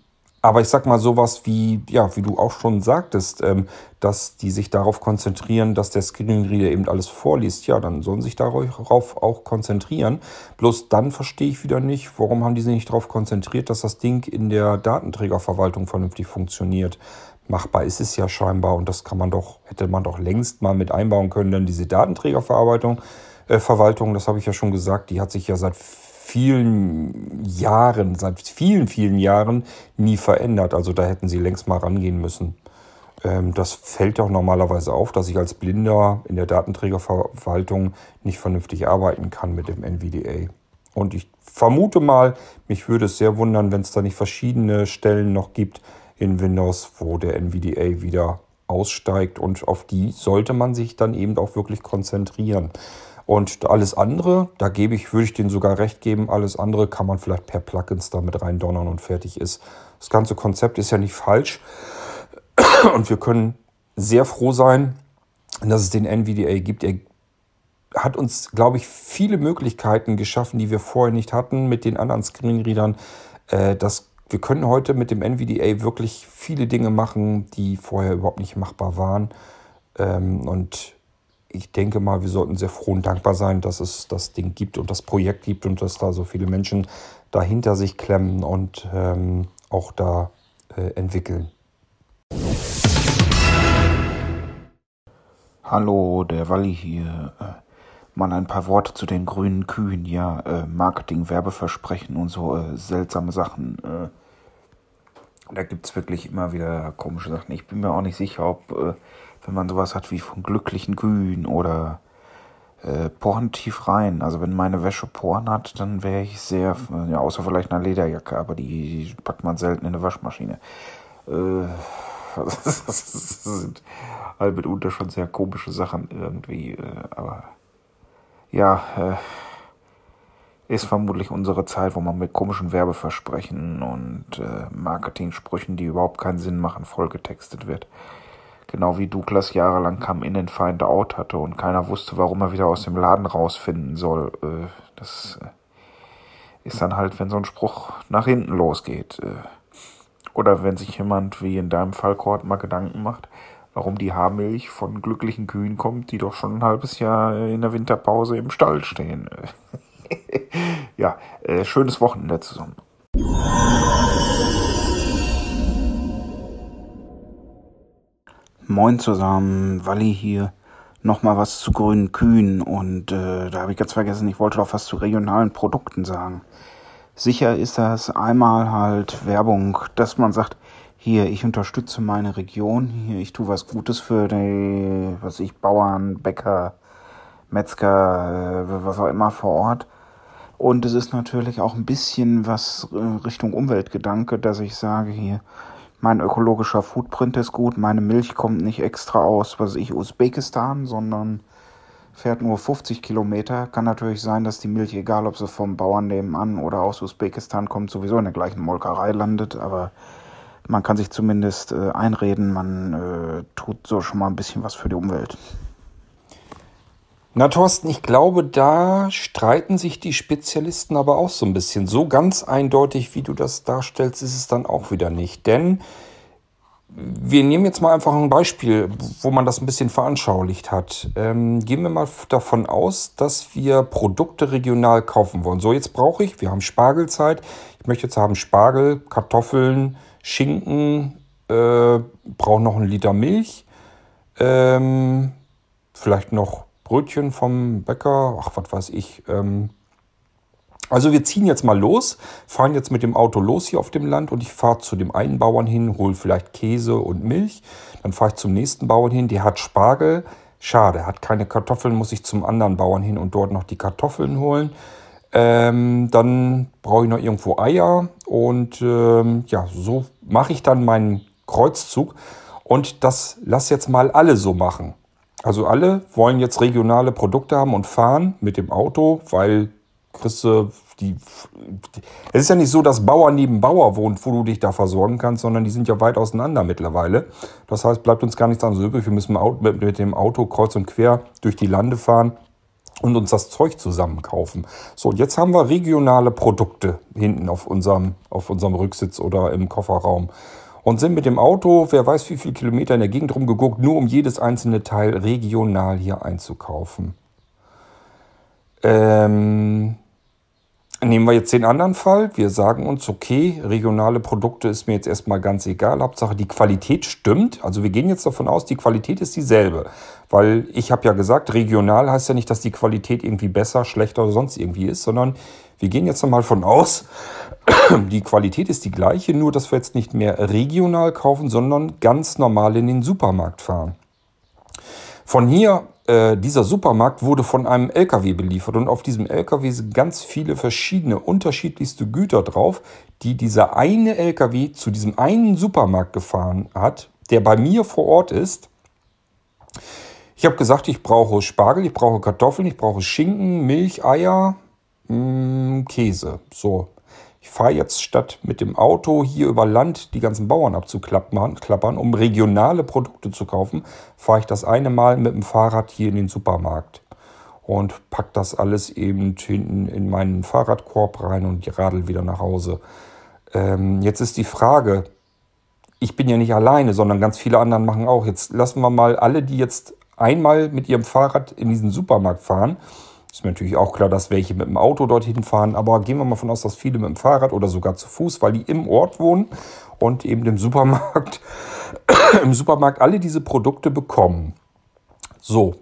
aber ich sag mal sowas wie, ja, wie du auch schon sagtest, ähm, dass die sich darauf konzentrieren, dass der Screenreader eben alles vorliest. Ja, dann sollen sich darauf auch konzentrieren. Bloß dann verstehe ich wieder nicht, warum haben die sich nicht darauf konzentriert, dass das Ding in der Datenträgerverwaltung vernünftig funktioniert. Machbar ist es ja scheinbar und das kann man doch, hätte man doch längst mal mit einbauen können, denn diese Datenträgerverarbeitung, äh, Verwaltung, das habe ich ja schon gesagt, die hat sich ja seit vielen Jahren, seit vielen, vielen Jahren nie verändert. Also da hätten sie längst mal rangehen müssen. Ähm, das fällt auch normalerweise auf, dass ich als Blinder in der Datenträgerverwaltung nicht vernünftig arbeiten kann mit dem NVDA. Und ich vermute mal, mich würde es sehr wundern, wenn es da nicht verschiedene Stellen noch gibt in Windows, wo der NVDA wieder aussteigt und auf die sollte man sich dann eben auch wirklich konzentrieren. Und alles andere, da gebe ich, würde ich denen sogar recht geben, alles andere kann man vielleicht per Plugins damit reindonnern und fertig ist. Das ganze Konzept ist ja nicht falsch. *clears throat* Und wir können sehr froh sein, dass es den NVDA gibt. Er hat uns, glaube ich, viele Möglichkeiten geschaffen, die wir vorher nicht hatten mit den anderen Screenreadern. Äh, das, wir können heute mit dem NVDA wirklich viele Dinge machen, die vorher überhaupt nicht machbar waren. Ähm, und ich denke mal, wir sollten sehr froh und dankbar sein, dass es das Ding gibt und das Projekt gibt und dass da so viele Menschen dahinter sich klemmen und ähm, auch da äh, entwickeln. Hallo, der Walli hier. Äh, mal ein paar Worte zu den grünen Kühen. Ja, äh, Marketing, Werbeversprechen und so äh, seltsame Sachen. Äh, da gibt es wirklich immer wieder komische Sachen. Ich bin mir auch nicht sicher, ob, äh, wenn man sowas hat wie von glücklichen Kühen oder äh, Poren tief rein. Also wenn meine Wäsche Poren hat, dann wäre ich sehr, ja, außer vielleicht einer Lederjacke, aber die, die packt man selten in eine Waschmaschine. Äh, *laughs* das sind halt mitunter schon sehr komische Sachen irgendwie, äh, aber ja, äh, ist vermutlich unsere Zeit, wo man mit komischen Werbeversprechen und äh, Marketing-Sprüchen, die überhaupt keinen Sinn machen, vollgetextet wird. Genau wie Douglas jahrelang Come In and Find Out hatte und keiner wusste, warum er wieder aus dem Laden rausfinden soll. Äh, das äh, ist dann halt, wenn so ein Spruch nach hinten losgeht. Äh, oder wenn sich jemand, wie in deinem Fall, Kurt, mal Gedanken macht, warum die Haarmilch von glücklichen Kühen kommt, die doch schon ein halbes Jahr in der Winterpause im Stall stehen. *laughs* ja, schönes Wochenende zusammen. Moin zusammen, Walli hier. Nochmal was zu grünen Kühen und äh, da habe ich ganz vergessen, ich wollte doch was zu regionalen Produkten sagen. Sicher ist das einmal halt Werbung, dass man sagt, hier, ich unterstütze meine Region, hier, ich tue was Gutes für die, was ich, Bauern, Bäcker, Metzger, äh, was auch immer vor Ort. Und es ist natürlich auch ein bisschen was äh, Richtung Umweltgedanke, dass ich sage hier, mein ökologischer Footprint ist gut, meine Milch kommt nicht extra aus, was ich, Usbekistan, sondern fährt nur 50 Kilometer. Kann natürlich sein, dass die Milch, egal ob sie vom Bauern nebenan oder aus Usbekistan kommt, sowieso in der gleichen Molkerei landet. Aber man kann sich zumindest äh, einreden, man äh, tut so schon mal ein bisschen was für die Umwelt. Na Thorsten, ich glaube, da streiten sich die Spezialisten aber auch so ein bisschen. So ganz eindeutig, wie du das darstellst, ist es dann auch wieder nicht. Denn wir nehmen jetzt mal einfach ein Beispiel, wo man das ein bisschen veranschaulicht hat. Ähm, gehen wir mal davon aus, dass wir Produkte regional kaufen wollen. So, jetzt brauche ich, wir haben Spargelzeit. Ich möchte jetzt haben Spargel, Kartoffeln, Schinken, äh, brauche noch einen Liter Milch, ähm, vielleicht noch Brötchen vom Bäcker, ach, was weiß ich. Ähm, also wir ziehen jetzt mal los, fahren jetzt mit dem Auto los hier auf dem Land und ich fahre zu dem einen Bauern hin, hole vielleicht Käse und Milch. Dann fahre ich zum nächsten Bauern hin, der hat Spargel. Schade, hat keine Kartoffeln, muss ich zum anderen Bauern hin und dort noch die Kartoffeln holen. Ähm, dann brauche ich noch irgendwo Eier und ähm, ja, so mache ich dann meinen Kreuzzug und das lass jetzt mal alle so machen. Also alle wollen jetzt regionale Produkte haben und fahren mit dem Auto, weil kriegst du die. Es ist ja nicht so, dass Bauer neben Bauer wohnt, wo du dich da versorgen kannst, sondern die sind ja weit auseinander mittlerweile. Das heißt, bleibt uns gar nichts anderes übrig. Wir müssen mit dem Auto kreuz und quer durch die Lande fahren und uns das Zeug zusammen kaufen. So, jetzt haben wir regionale Produkte hinten auf unserem, auf unserem Rücksitz oder im Kofferraum. Und sind mit dem Auto, wer weiß wie viele Kilometer in der Gegend rumgeguckt, nur um jedes einzelne Teil regional hier einzukaufen. Ähm, Nehmen wir jetzt den anderen Fall. Wir sagen uns, okay, regionale Produkte ist mir jetzt erstmal ganz egal. Hauptsache die Qualität stimmt. Also wir gehen jetzt davon aus, die Qualität ist dieselbe. Weil ich habe ja gesagt, regional heißt ja nicht, dass die Qualität irgendwie besser, schlechter oder sonst irgendwie ist, sondern wir gehen jetzt einmal von aus, *coughs* die Qualität ist die gleiche, nur dass wir jetzt nicht mehr regional kaufen, sondern ganz normal in den Supermarkt fahren. Von hier äh, dieser Supermarkt wurde von einem LKW beliefert und auf diesem LKW sind ganz viele verschiedene unterschiedlichste Güter drauf, die dieser eine LKW zu diesem einen Supermarkt gefahren hat, der bei mir vor Ort ist. Ich habe gesagt, ich brauche Spargel, ich brauche Kartoffeln, ich brauche Schinken, Milch, Eier, mh, mm, Käse. So, ich fahre jetzt statt mit dem Auto hier über Land die ganzen Bauern abzuklappern, um regionale Produkte zu kaufen, fahre ich das eine Mal mit dem Fahrrad hier in den Supermarkt. und pack das alles eben hinten in meinen Fahrradkorb rein und radel wieder nach Hause. Ähm, jetzt ist die Frage, ich bin ja nicht alleine, sondern ganz viele anderen machen auch. Jetzt lassen wir mal alle, die jetzt einmal mit ihrem Fahrrad in diesen Supermarkt fahren. Ist mir natürlich auch klar, dass welche mit dem Auto dorthin fahren, aber gehen wir mal von aus, dass viele mit dem Fahrrad oder sogar zu Fuß, weil die im Ort wohnen und eben im Supermarkt, *coughs* im Supermarkt alle diese Produkte bekommen. So,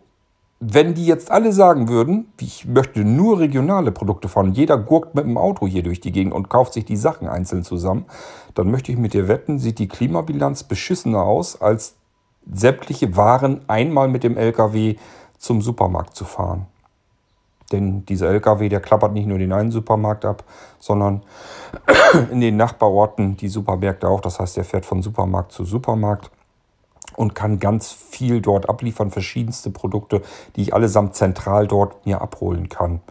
wenn die jetzt alle sagen würden, ich möchte nur regionale Produkte fahren, jeder gurkt mit dem Auto hier durch die Gegend und kauft sich die Sachen einzeln zusammen, dann möchte ich mit dir wetten, sieht die Klimabilanz beschissener aus, als sämtliche Waren einmal mit dem LKW zum Supermarkt zu fahren. Denn dieser LKW, der klappert nicht nur den einen Supermarkt ab, sondern *clears throat* in den Nachbarorten die Supermärkte auch. Das heißt, der fährt von Supermarkt zu Supermarkt und kann ganz viel dort abliefern, verschiedenste Produkte, die ich allesamt zentral dort mir abholen kann.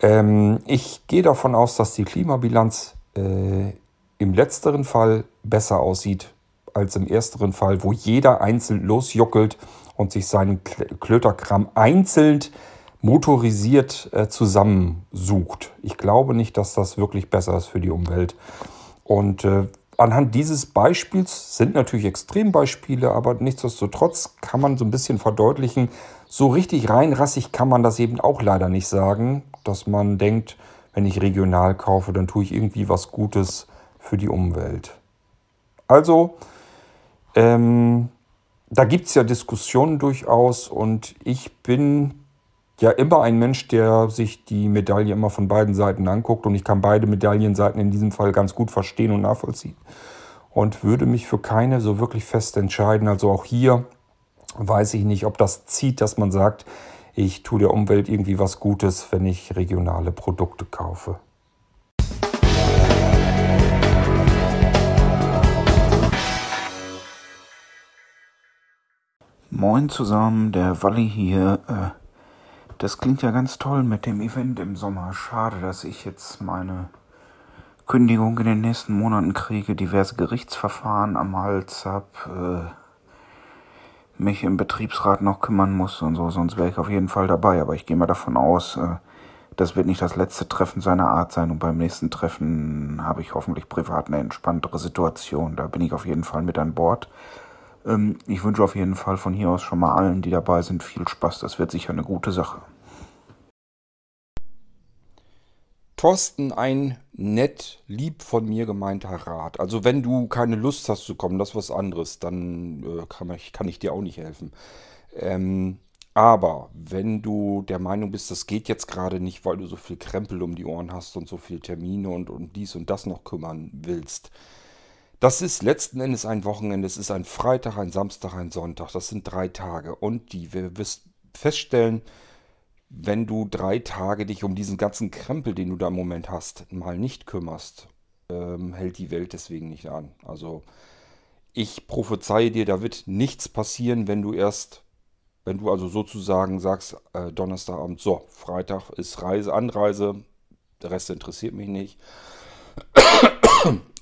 Ähm, ich gehe davon aus, dass die Klimabilanz äh, im letzteren Fall besser aussieht als im ersteren Fall, wo jeder einzeln losjuckelt und sich seinen Klöterkram einzeln motorisiert äh, zusammensucht. Ich glaube nicht, dass das wirklich besser ist für die Umwelt. Und äh, anhand dieses Beispiels sind natürlich Extrembeispiele, aber nichtsdestotrotz kann man so ein bisschen verdeutlichen, so richtig reinrassig kann man das eben auch leider nicht sagen, dass man denkt, wenn ich regional kaufe, dann tue ich irgendwie was Gutes für die Umwelt. Also, ähm, da gibt es ja Diskussionen durchaus und ich bin ja immer ein Mensch, der sich die Medaille immer von beiden Seiten anguckt und ich kann beide Medaillenseiten in diesem Fall ganz gut verstehen und nachvollziehen und würde mich für keine so wirklich fest entscheiden. Also auch hier weiß ich nicht, ob das zieht, dass man sagt, ich tue der Umwelt irgendwie was Gutes, wenn ich regionale Produkte kaufe. Moin zusammen, der Walli hier. Das klingt ja ganz toll mit dem Event im Sommer. Schade, dass ich jetzt meine Kündigung in den nächsten Monaten kriege, diverse Gerichtsverfahren am Hals hab, äh, mich im Betriebsrat noch kümmern muss und so, sonst wäre ich auf jeden Fall dabei. Aber ich gehe mal davon aus, äh, das wird nicht das letzte Treffen seiner Art sein und beim nächsten Treffen habe ich hoffentlich privat eine entspanntere Situation. Da bin ich auf jeden Fall mit an Bord. Ähm, ich wünsche auf jeden Fall von hier aus schon mal allen, die dabei sind, viel Spaß. Das wird sicher eine gute Sache. Thorsten, ein nett, lieb von mir gemeinter Rat. Also wenn du keine Lust hast zu kommen, das ist was anderes, dann äh, kann, ich, kann ich dir auch nicht helfen. Ähm, aber wenn du der Meinung bist, das geht jetzt gerade nicht, weil du so viel Krempel um die Ohren hast und so viele Termine und um dies und das noch kümmern willst, das ist letzten Endes ein Wochenende. Es ist ein Freitag, ein Samstag, ein Sonntag. Das sind drei Tage. Und die wir wirst feststellen, wenn du drei Tage dich um diesen ganzen Krempel, den du da im Moment hast, mal nicht kümmerst, ähm, hält die Welt deswegen nicht an. Also ich prophezeie dir, da wird nichts passieren, wenn du erst, wenn du also sozusagen sagst, äh, Donnerstagabend, so, Freitag ist Reise, Anreise, der Rest interessiert mich nicht.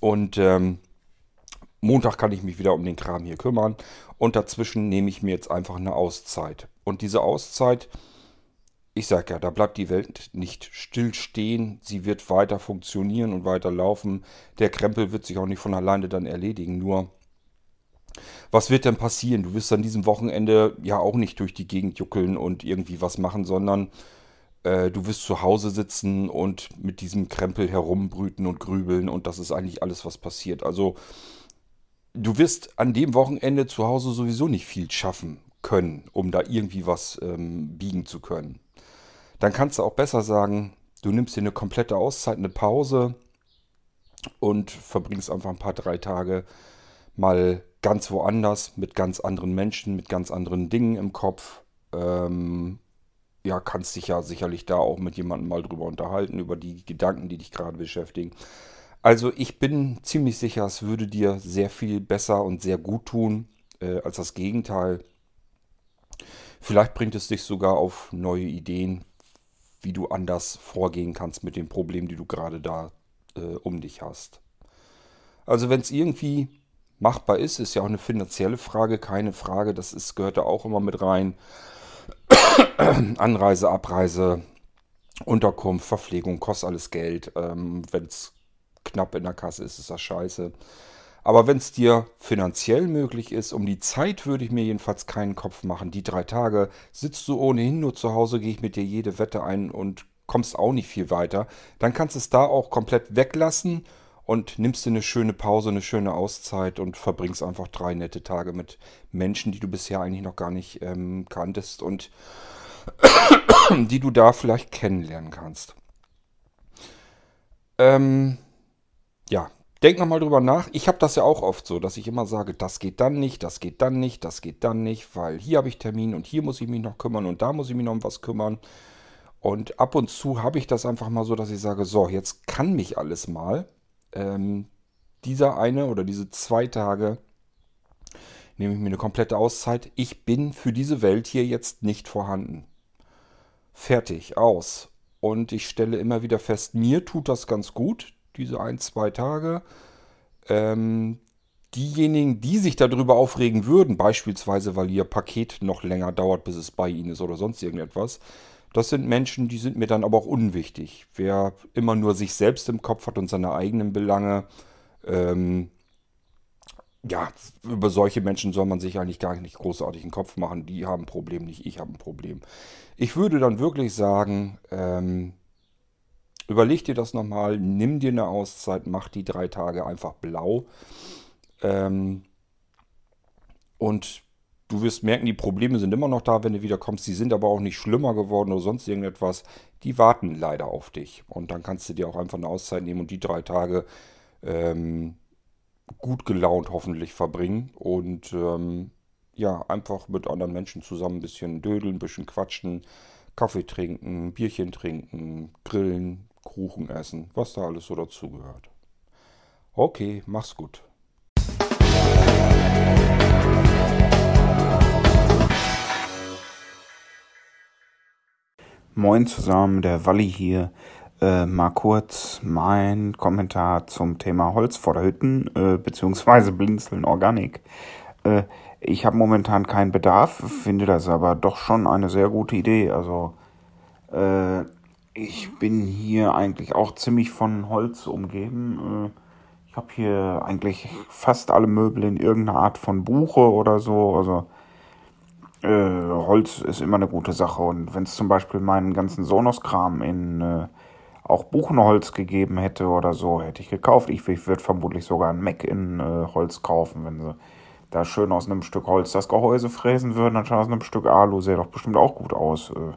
Und ähm, Montag kann ich mich wieder um den Kram hier kümmern und dazwischen nehme ich mir jetzt einfach eine Auszeit. Und diese Auszeit, ich sage ja, da bleibt die Welt nicht stillstehen, sie wird weiter funktionieren und weiter laufen. Der Krempel wird sich auch nicht von alleine dann erledigen, nur was wird denn passieren? Du wirst an diesem Wochenende ja auch nicht durch die Gegend juckeln und irgendwie was machen, sondern äh, du wirst zu Hause sitzen und mit diesem Krempel herumbrüten und grübeln und das ist eigentlich alles, was passiert. Also du wirst an dem Wochenende zu Hause sowieso nicht viel schaffen können, um da irgendwie was ähm, biegen zu können. Dann kannst du auch besser sagen, du nimmst dir eine komplette Auszeit, eine Pause und verbringst einfach ein paar drei Tage mal ganz woanders mit ganz anderen Menschen, mit ganz anderen Dingen im Kopf. Ähm, ja, kannst dich ja sicherlich da auch mit jemandem mal drüber unterhalten, über die Gedanken, die dich gerade beschäftigen. Also ich bin ziemlich sicher, es würde dir sehr viel besser und sehr gut tun äh, als das Gegenteil. Vielleicht bringt es dich sogar auf neue Ideen, wie du anders vorgehen kannst mit den Problemen, die du gerade da äh, um dich hast. Also wenn es irgendwie machbar ist, ist ja auch eine finanzielle Frage, keine Frage, das ist, gehört da auch immer mit rein. *coughs* Anreise, Abreise, Unterkunft, Verpflegung, kostet alles Geld. Ähm, Wenn es knapp in der Kasse ist, ist das scheiße. Aber wenn es dir finanziell möglich ist, um die Zeit würde ich mir jedenfalls keinen Kopf machen. Die drei Tage sitzt du ohnehin nur zu Hause, gehe ich mit dir jede Wette ein und kommst auch nicht viel weiter. Dann kannst du es da auch komplett weglassen und nimmst dir eine schöne Pause, eine schöne Auszeit und verbringst einfach drei nette Tage mit Menschen, die du bisher eigentlich noch gar nicht ähm, kanntest und *coughs* die du da vielleicht kennenlernen kannst. Ähm, ja, denk nochmal drüber nach. Ich habe das ja auch oft so, dass ich immer sage, das geht dann nicht, das geht dann nicht, das geht dann nicht, weil hier habe ich Termin und hier muss ich mich noch kümmern und da muss ich mich noch um was kümmern. Und ab und zu habe ich das einfach mal so, dass ich sage, so, jetzt kann mich alles mal ähm, dieser eine oder diese zwei Tage nehme ich mir eine komplette Auszeit. Ich bin für diese Welt hier jetzt nicht vorhanden. Fertig, aus. Und ich stelle immer wieder fest, mir tut das ganz gut, diese ein, zwei Tage. Ähm, diejenigen, die sich darüber aufregen würden, beispielsweise weil ihr Paket noch länger dauert, bis es bei ihnen ist oder sonst irgendetwas, das sind Menschen, die sind mir dann aber auch unwichtig. Wer immer nur sich selbst im Kopf hat und seine eigenen Belange, ähm, ja, über solche Menschen soll man sich eigentlich gar nicht großartig einen Kopf machen. Die haben ein Problem, nicht ich habe ein Problem. Ich würde dann wirklich sagen, ähm, überleg dir das nochmal, nimm dir eine Auszeit, mach die drei Tage einfach blau. Ähm, und Du wirst merken, die Probleme sind immer noch da, wenn du wieder kommst. Sie sind aber auch nicht schlimmer geworden oder sonst irgendetwas. Die warten leider auf dich. Und dann kannst du dir auch einfach eine Auszeit nehmen und die drei Tage ähm, gut gelaunt hoffentlich verbringen. Und ähm, ja, einfach mit anderen Menschen zusammen ein bisschen dödeln, ein bisschen quatschen, Kaffee trinken, Bierchen trinken, grillen, Kuchen essen, was da alles so dazugehört. Okay, mach's gut. Moin zusammen, der Walli hier. Äh, mal kurz mein Kommentar zum Thema Holz vor der Hütten, äh, beziehungsweise Blinzeln Organik. Äh, ich habe momentan keinen Bedarf, finde das aber doch schon eine sehr gute Idee. Also äh, ich bin hier eigentlich auch ziemlich von Holz umgeben. Äh, ich habe hier eigentlich fast alle Möbel in irgendeiner Art von Buche oder so. Also äh, Holz ist immer eine gute Sache. Und wenn es zum Beispiel meinen ganzen Sonos-Kram in äh, auch Buchenholz gegeben hätte oder so, hätte ich gekauft. Ich, ich würde vermutlich sogar ein Mac in äh, Holz kaufen, wenn sie da schön aus einem Stück Holz das Gehäuse fräsen würden, anstatt aus einem Stück Alu. Sähe doch bestimmt auch gut aus. Äh,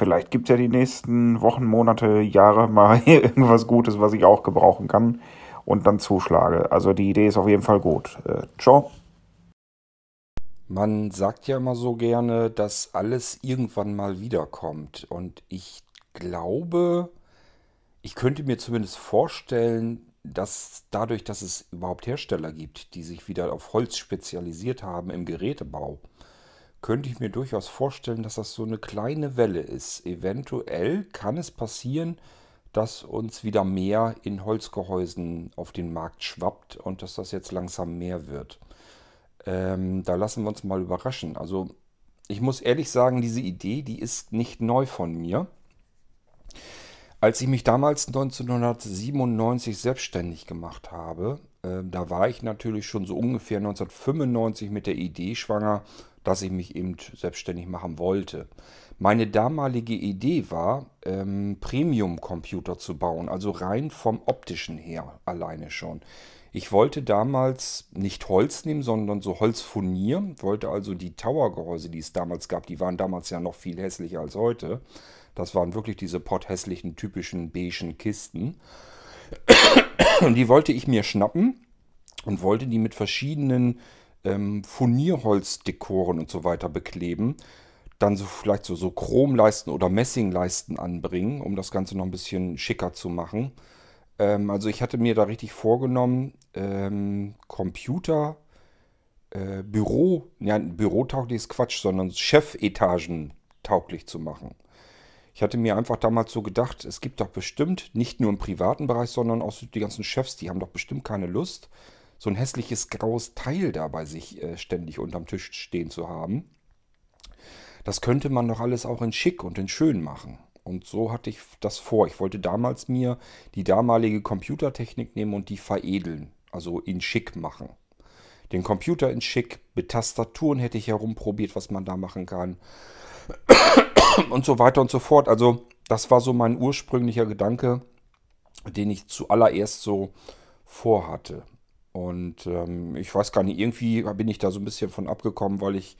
vielleicht gibt es ja die nächsten Wochen, Monate, Jahre mal *laughs* irgendwas Gutes, was ich auch gebrauchen kann und dann zuschlage. Also die Idee ist auf jeden Fall gut. Äh, ciao. Man sagt ja immer so gerne, dass alles irgendwann mal wiederkommt. Und ich glaube, ich könnte mir zumindest vorstellen, dass dadurch, dass es überhaupt Hersteller gibt, die sich wieder auf Holz spezialisiert haben im Gerätebau, könnte ich mir durchaus vorstellen, dass das so eine kleine Welle ist. Eventuell kann es passieren, dass uns wieder mehr in Holzgehäusen auf den Markt schwappt und dass das jetzt langsam mehr wird. Ähm, da lassen wir uns mal überraschen. Also ich muss ehrlich sagen, diese Idee, die ist nicht neu von mir. Als ich mich damals 1997 selbstständig gemacht habe, äh, da war ich natürlich schon so ungefähr 1995 mit der Idee schwanger, dass ich mich eben selbstständig machen wollte. Meine damalige Idee war, ähm, Premium-Computer zu bauen, also rein vom optischen her alleine schon. Ich wollte damals nicht Holz nehmen, sondern so Holzfurnier. Wollte also die Tower-Gehäuse, die es damals gab, die waren damals ja noch viel hässlicher als heute. Das waren wirklich diese potthässlichen, typischen beigen Kisten. Und die wollte ich mir schnappen und wollte die mit verschiedenen ähm, Furnierholzdekoren und so weiter bekleben. Dann so vielleicht so, so Chromleisten oder Messingleisten anbringen, um das Ganze noch ein bisschen schicker zu machen. Ähm, also ich hatte mir da richtig vorgenommen, ähm, Computer, äh, Büro, ja, ist Quatsch, sondern Chefetagen tauglich zu machen. Ich hatte mir einfach damals so gedacht, es gibt doch bestimmt, nicht nur im privaten Bereich, sondern auch die ganzen Chefs, die haben doch bestimmt keine Lust, so ein hässliches graues Teil da bei sich äh, ständig unterm Tisch stehen zu haben. das könnte man doch alles auch in schick und in schön machen. Und so hatte ich das vor. Ich wollte damals mir die damalige Computertechnik nehmen und die veredeln, also in schick machen. Den Computer in schick, mit Tastaturen hätte ich herumprobiert, was man da machen kann. *coughs* Und so weiter und so fort. Also das war so mein ursprünglicher Gedanke, den ich zuallererst so vorhatte. Und ähm, ich weiß gar nicht, irgendwie bin ich da so ein bisschen von abgekommen, weil ich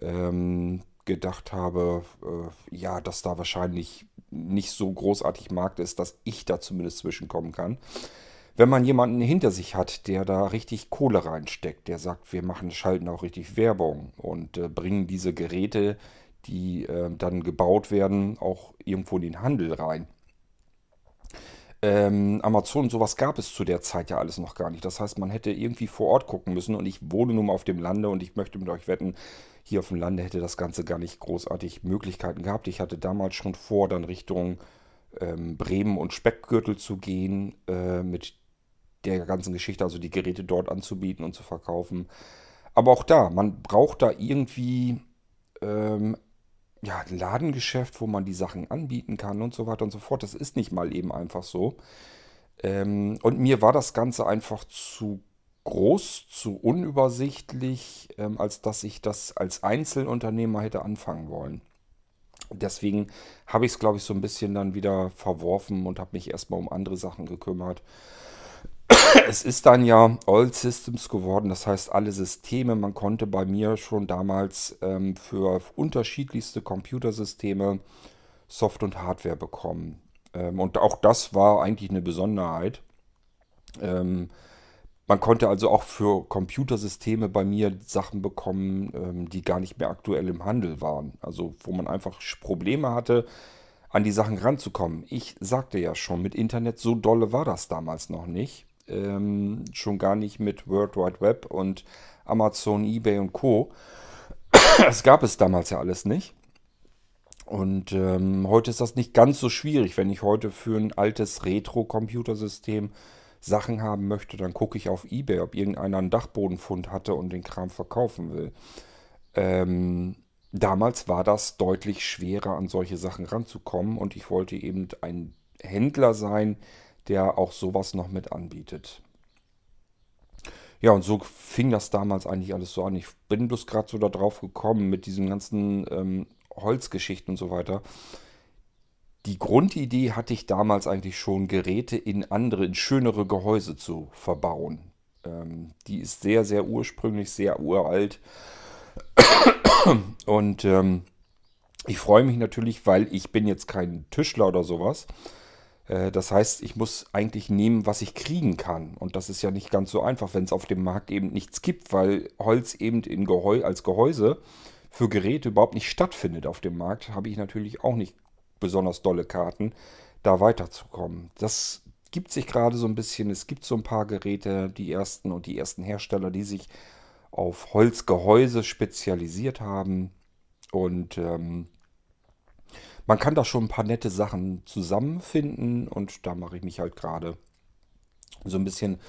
ähm, gedacht habe, äh, ja, dass da wahrscheinlich nicht so großartig Markt ist, dass ich da zumindest zwischenkommen kann. Wenn man jemanden hinter sich hat, der da richtig Kohle reinsteckt, der sagt, wir machen, schalten auch richtig Werbung und äh, bringen diese Geräte, die äh, dann gebaut werden, auch irgendwo in den Handel rein ähm, Amazon, sowas gab es zu der Zeit ja alles noch gar nicht. Das heißt, man hätte irgendwie vor Ort gucken müssen und ich wohne nun mal auf dem Lande und ich möchte mit euch wetten, hier auf dem Lande hätte das Ganze gar nicht großartig Möglichkeiten gehabt. Ich hatte damals schon vor, dann Richtung ähm, Bremen und Speckgürtel zu gehen äh, mit der ganzen Geschichte, also die Geräte dort anzubieten und zu verkaufen. Aber auch da, man braucht da irgendwie ähm, ja, ein Ladengeschäft, wo man die Sachen anbieten kann und so weiter und so fort. Das ist nicht mal eben einfach so. Ähm, und mir war das Ganze einfach zu groß, zu unübersichtlich, ähm, als dass ich das als Einzelunternehmer hätte anfangen wollen. Deswegen habe ich es, glaube ich, so ein bisschen dann wieder verworfen und habe mich erstmal um andere Sachen gekümmert *coughs* es ist dann ja All Systems geworden, das heißt alle Systeme. Man konnte bei mir schon damals ähm, für unterschiedlichste Computersysteme Soft- und Hardware bekommen. Ähm, und auch das war eigentlich eine Besonderheit. Ähm, man konnte also auch für Computersysteme bei mir Sachen bekommen, ähm, die gar nicht mehr aktuell im Handel waren. Also wo man einfach Probleme hatte, an die Sachen ranzukommen. Ich sagte ja schon, mit Internet so dolle war das damals noch nicht ähm, schon gar nicht mit World Wide Web und Amazon, eBay und Co. Das gab es damals ja alles nicht. Und ähm, heute ist das nicht ganz so schwierig. Wenn ich heute für ein altes Retro-Computersystem Sachen haben möchte, dann gucke ich auf eBay, ob irgendeiner einen Dachbodenfund hatte und den Kram verkaufen will. Ähm, damals war das deutlich schwerer, an solche Sachen ranzukommen und ich wollte eben ein Händler sein, der auch sowas noch mit anbietet. Ja, und so fing das damals eigentlich alles so an. Ich bin bloß gerade so da drauf gekommen mit diesen ganzen ähm, Holzgeschichten und so weiter. Die Grundidee hatte ich damals eigentlich schon, Geräte in andere, in schönere Gehäuse zu verbauen. Ähm, die ist sehr, sehr ursprünglich, sehr uralt. Und ähm, ich freue mich natürlich, weil ich bin jetzt kein Tischler oder sowas. Äh, das heißt, ich muss eigentlich nehmen, was ich kriegen kann. Und das ist ja nicht ganz so einfach, wenn es auf dem Markt eben nichts gibt, weil Holz eben in Gehäu als Gehäuse für Geräte überhaupt nicht stattfindet auf dem Markt, habe ich natürlich auch nicht besonders dolle Karten, da weiterzukommen. Das gibt sich gerade so ein bisschen. Es gibt so ein paar Geräte, die ersten und die ersten Hersteller, die sich auf Holzgehäuse spezialisiert haben. Und ähm, man kann da schon ein paar nette Sachen zusammenfinden und da mache ich mich halt gerade so ein bisschen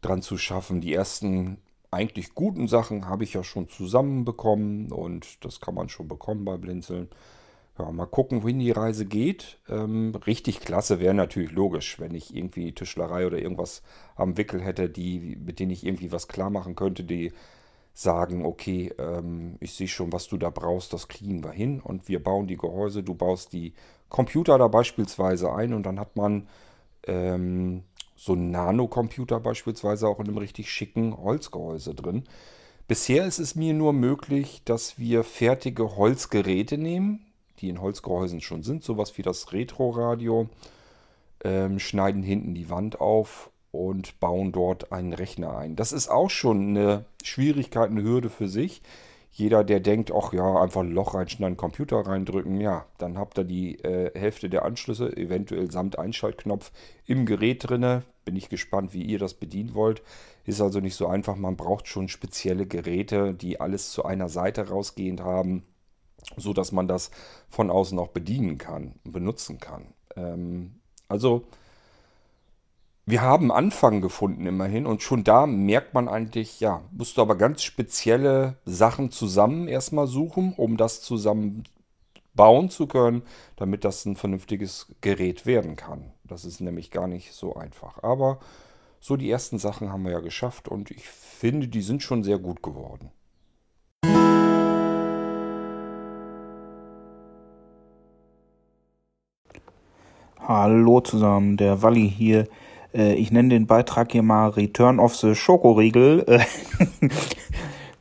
dran zu schaffen. Die ersten eigentlich guten Sachen habe ich ja schon zusammenbekommen und das kann man schon bekommen bei Blinzeln. Ja, mal gucken, wohin die Reise geht. Ähm, richtig klasse wäre natürlich logisch, wenn ich irgendwie Tischlerei oder irgendwas am Wickel hätte, die, mit denen ich irgendwie was klar machen könnte, die sagen, okay, ähm, ich sehe schon, was du da brauchst, das kriegen wir hin und wir bauen die Gehäuse, du baust die Computer da beispielsweise ein und dann hat man ähm, so einen Nano-Computer beispielsweise auch in einem richtig schicken Holzgehäuse drin. Bisher ist es mir nur möglich, dass wir fertige Holzgeräte nehmen, die in Holzgehäusen schon sind, sowas wie das Retro-Radio, ähm, schneiden hinten die Wand auf und bauen dort einen Rechner ein. Das ist auch schon eine Schwierigkeit, eine Hürde für sich. Jeder, der denkt, ach ja, einfach ein Loch reinschneiden, Computer reindrücken, ja, dann habt ihr die äh, Hälfte der Anschlüsse, eventuell samt Einschaltknopf im Gerät drinne. Bin ich gespannt, wie ihr das bedienen wollt. Ist also nicht so einfach. Man braucht schon spezielle Geräte, die alles zu einer Seite rausgehend haben, so dass man das von außen auch bedienen kann benutzen kann. Ähm, also wir haben Anfang gefunden immerhin und schon da merkt man eigentlich, ja, musst du aber ganz spezielle Sachen zusammen erstmal suchen, um das zusammen bauen zu können, damit das ein vernünftiges Gerät werden kann. Das ist nämlich gar nicht so einfach. Aber so die ersten Sachen haben wir ja geschafft und ich finde, die sind schon sehr gut geworden. Hallo zusammen, der Walli hier. Äh, ich nenne den Beitrag hier mal Return of the Schokoriegel. *laughs*